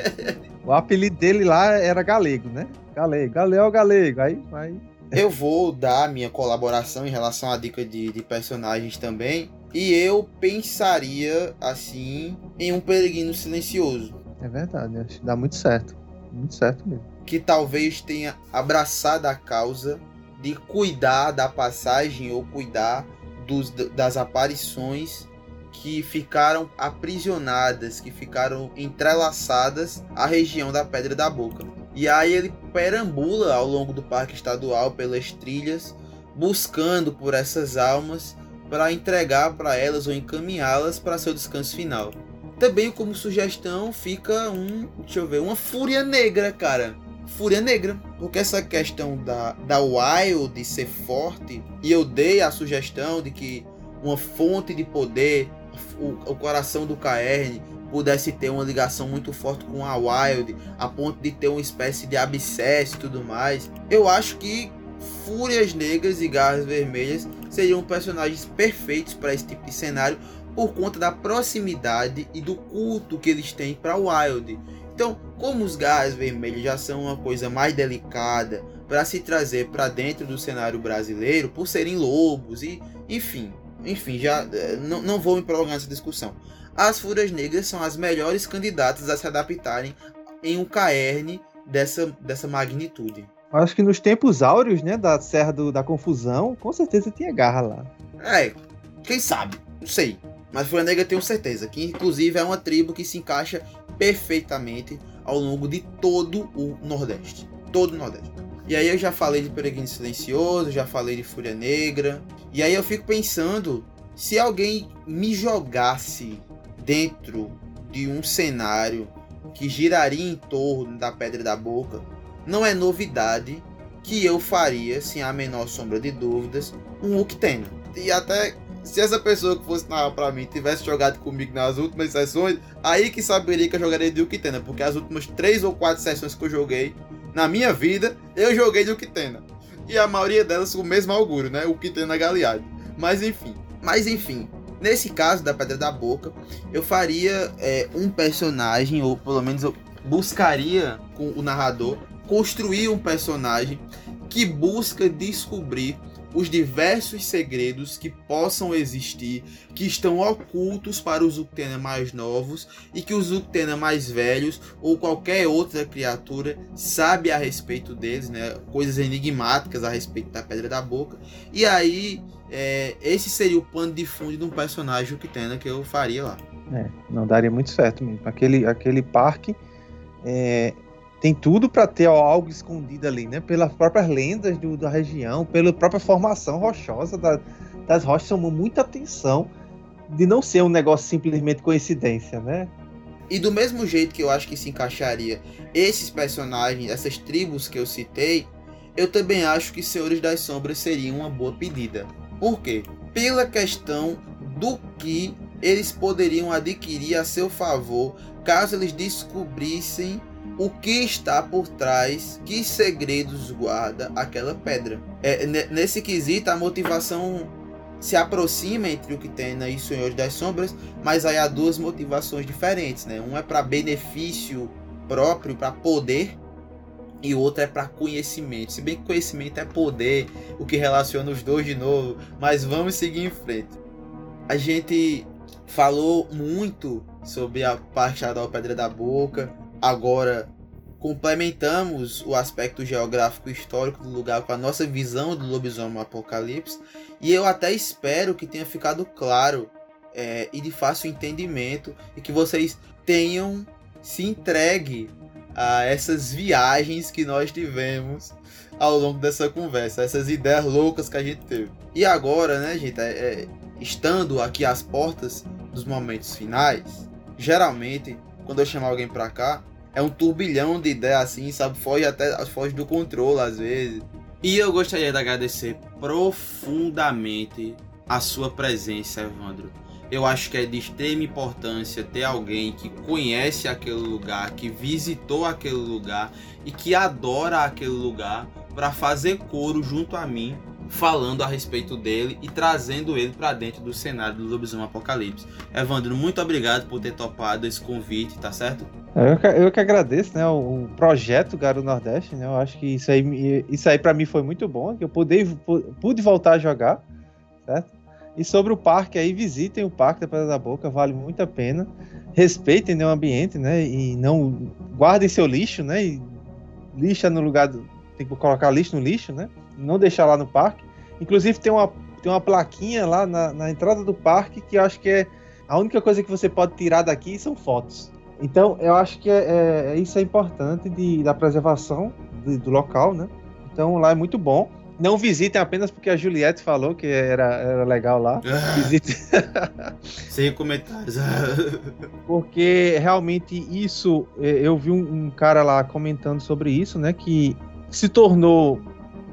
o apelido dele lá era galego, né? Galego, galego, galego. Aí, aí. Eu vou dar minha colaboração em relação à dica de, de personagens também. E eu pensaria, assim, em um peregrino silencioso. É verdade, acho que dá muito certo. Muito certo mesmo. Que talvez tenha abraçado a causa de cuidar da passagem ou cuidar dos, das aparições que ficaram aprisionadas, que ficaram entrelaçadas à região da Pedra da Boca. E aí ele perambula ao longo do parque estadual pelas trilhas, buscando por essas almas para entregar para elas ou encaminhá-las para seu descanso final. Também como sugestão fica um, deixa eu ver, uma fúria negra, cara Fúria Negra. Porque essa questão da, da Wild ser forte, e eu dei a sugestão de que uma fonte de poder, o, o coração do KR, pudesse ter uma ligação muito forte com a Wild, a ponto de ter uma espécie de abscesso e tudo mais. Eu acho que Fúrias Negras e Garras Vermelhas seriam personagens perfeitos para esse tipo de cenário por conta da proximidade e do culto que eles têm para Wild. Então, como os gás vermelhos já são uma coisa mais delicada para se trazer para dentro do cenário brasileiro, por serem lobos e, enfim, enfim, já eh, não, não vou me prolongar nessa discussão. As Fúrias Negras são as melhores candidatas a se adaptarem em um caerne dessa, dessa magnitude. Acho que nos tempos áureos, né, da Serra do, da Confusão, com certeza tinha garra lá. É, quem sabe? Não sei. Mas Folha Negra tenho certeza que, inclusive, é uma tribo que se encaixa perfeitamente ao longo de todo o Nordeste. Todo o Nordeste. E aí eu já falei de Peregrino Silencioso, já falei de Fúria Negra. E aí eu fico pensando se alguém me jogasse dentro de um cenário que giraria em torno da Pedra da Boca, não é novidade que eu faria, sem a menor sombra de dúvidas, um Uktena. E até se essa pessoa que fosse narrar pra mim tivesse jogado comigo nas últimas sessões, aí que saberia que eu jogaria de Uktena, porque as últimas três ou quatro sessões que eu joguei na minha vida, eu joguei de Uktena. E a maioria delas com o mesmo augúrio, né? Uktena Galeade. Mas enfim. Mas enfim, nesse caso da Pedra da Boca, eu faria é, um personagem, ou pelo menos eu buscaria com o narrador construir um personagem que busca descobrir os diversos segredos que possam existir, que estão ocultos para os Uktena mais novos e que os Uktena mais velhos ou qualquer outra criatura sabe a respeito deles, né? Coisas enigmáticas a respeito da Pedra da Boca. E aí, é, esse seria o pano de fundo de um personagem Uktena que eu faria lá. É, não daria muito certo mesmo. Aquele, aquele parque é, tem tudo para ter algo escondido ali, né? Pelas próprias lendas do, da região, pela própria formação rochosa da, das rochas, chamou muita atenção de não ser um negócio simplesmente coincidência, né? E do mesmo jeito que eu acho que se encaixaria esses personagens, essas tribos que eu citei, eu também acho que Senhores das Sombras seria uma boa pedida. Por quê? Pela questão do que eles poderiam adquirir a seu favor caso eles descobrissem o que está por trás, que segredos guarda aquela pedra. É, nesse quesito, a motivação se aproxima entre o que tem e Senhor das Sombras, mas aí há duas motivações diferentes, né? Um é para benefício próprio, para poder, e o outro é para conhecimento. Se bem que conhecimento é poder, o que relaciona os dois de novo, mas vamos seguir em frente. A gente falou muito sobre a parte da Pedra da Boca, Agora, complementamos o aspecto geográfico histórico do lugar com a nossa visão do lobisomem apocalipse e eu até espero que tenha ficado claro é, e de fácil entendimento e que vocês tenham se entregue a essas viagens que nós tivemos ao longo dessa conversa, essas ideias loucas que a gente teve. E agora, né, gente, é, é, estando aqui às portas dos momentos finais, geralmente quando eu chamar alguém pra cá, é um turbilhão de ideias assim, sabe? Foge até foge do controle às vezes. E eu gostaria de agradecer profundamente a sua presença, Evandro. Eu acho que é de extrema importância ter alguém que conhece aquele lugar, que visitou aquele lugar e que adora aquele lugar para fazer coro junto a mim falando a respeito dele e trazendo ele para dentro do cenário do Lobisomem Apocalipse. Evandro, muito obrigado por ter topado esse convite, tá certo? Eu que, eu que agradeço, né, o, projeto Garo Nordeste, né, eu acho que isso aí, isso aí para mim foi muito bom, que eu pude, pude voltar a jogar, certo? E sobre o parque aí, visitem o Parque da Pedra da Boca, vale muito a pena. Respeitem né, o ambiente, né, e não guardem seu lixo, né, e lixa no lugar do, tem que colocar lixo no lixo, né? Não deixar lá no parque. Inclusive tem uma, tem uma plaquinha lá na, na entrada do parque que eu acho que é a única coisa que você pode tirar daqui são fotos. Então, eu acho que é, é isso é importante de, da preservação do, do, local, né? Então, lá é muito bom. Não visitem apenas porque a Juliette falou que era, era legal lá. Visitem. Sem comentários. porque realmente isso, é, eu vi um, um cara lá comentando sobre isso, né? Que se tornou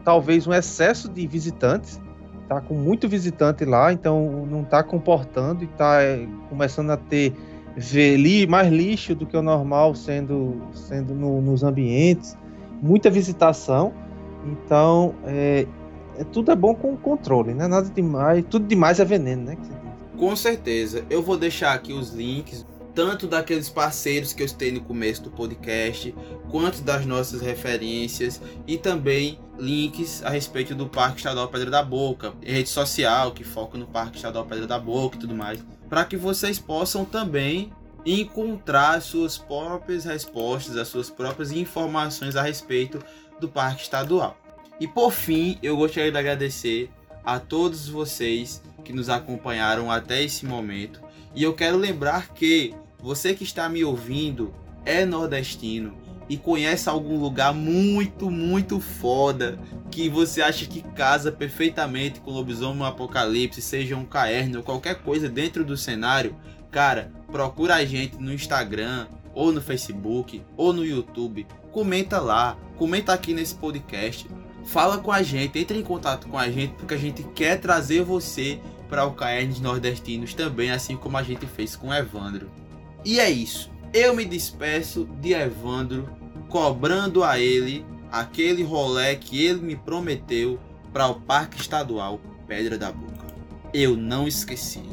talvez um excesso de visitantes, tá com muito visitante lá, então não está comportando e está é, começando a ter li, mais lixo do que o normal sendo, sendo no, nos ambientes, muita visitação. Então, é, é, tudo é bom com controle, né? Nada demais, tudo demais é veneno, né? Com certeza. Eu vou deixar aqui os links, tanto daqueles parceiros que eu citei no começo do podcast, quanto das nossas referências e também links a respeito do Parque Estadual Pedra da Boca, rede social que foca no Parque Estadual Pedra da Boca e tudo mais para que vocês possam também encontrar suas próprias respostas, as suas próprias informações a respeito do Parque Estadual. E por fim, eu gostaria de agradecer a todos vocês que nos acompanharam até esse momento. E eu quero lembrar que você que está me ouvindo é nordestino e conhece algum lugar muito, muito foda que você acha que casa perfeitamente com Lobisomem Apocalipse, seja um caerne ou qualquer coisa dentro do cenário, cara, procura a gente no Instagram, ou no Facebook, ou no YouTube. Comenta lá, comenta aqui nesse podcast. Fala com a gente, entre em contato com a gente, porque a gente quer trazer você para o Caernes Nordestinos também, assim como a gente fez com Evandro. E é isso. Eu me despeço de Evandro, cobrando a ele aquele rolê que ele me prometeu para o Parque Estadual Pedra da Boca. Eu não esqueci.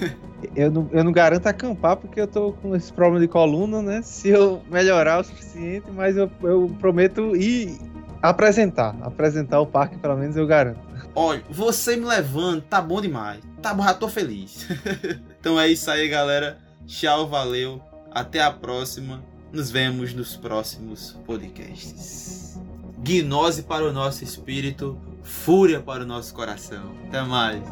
eu, não, eu não garanto acampar porque eu tô com esse problema de coluna, né? Se eu melhorar o suficiente, mas eu, eu prometo ir apresentar. Apresentar o parque, pelo menos eu garanto. Olha, você me levando, tá bom demais. Tá bom, já tô feliz. então é isso aí, galera. Tchau, valeu. Até a próxima. Nos vemos nos próximos podcasts. Gnose para o nosso espírito, fúria para o nosso coração. Até mais.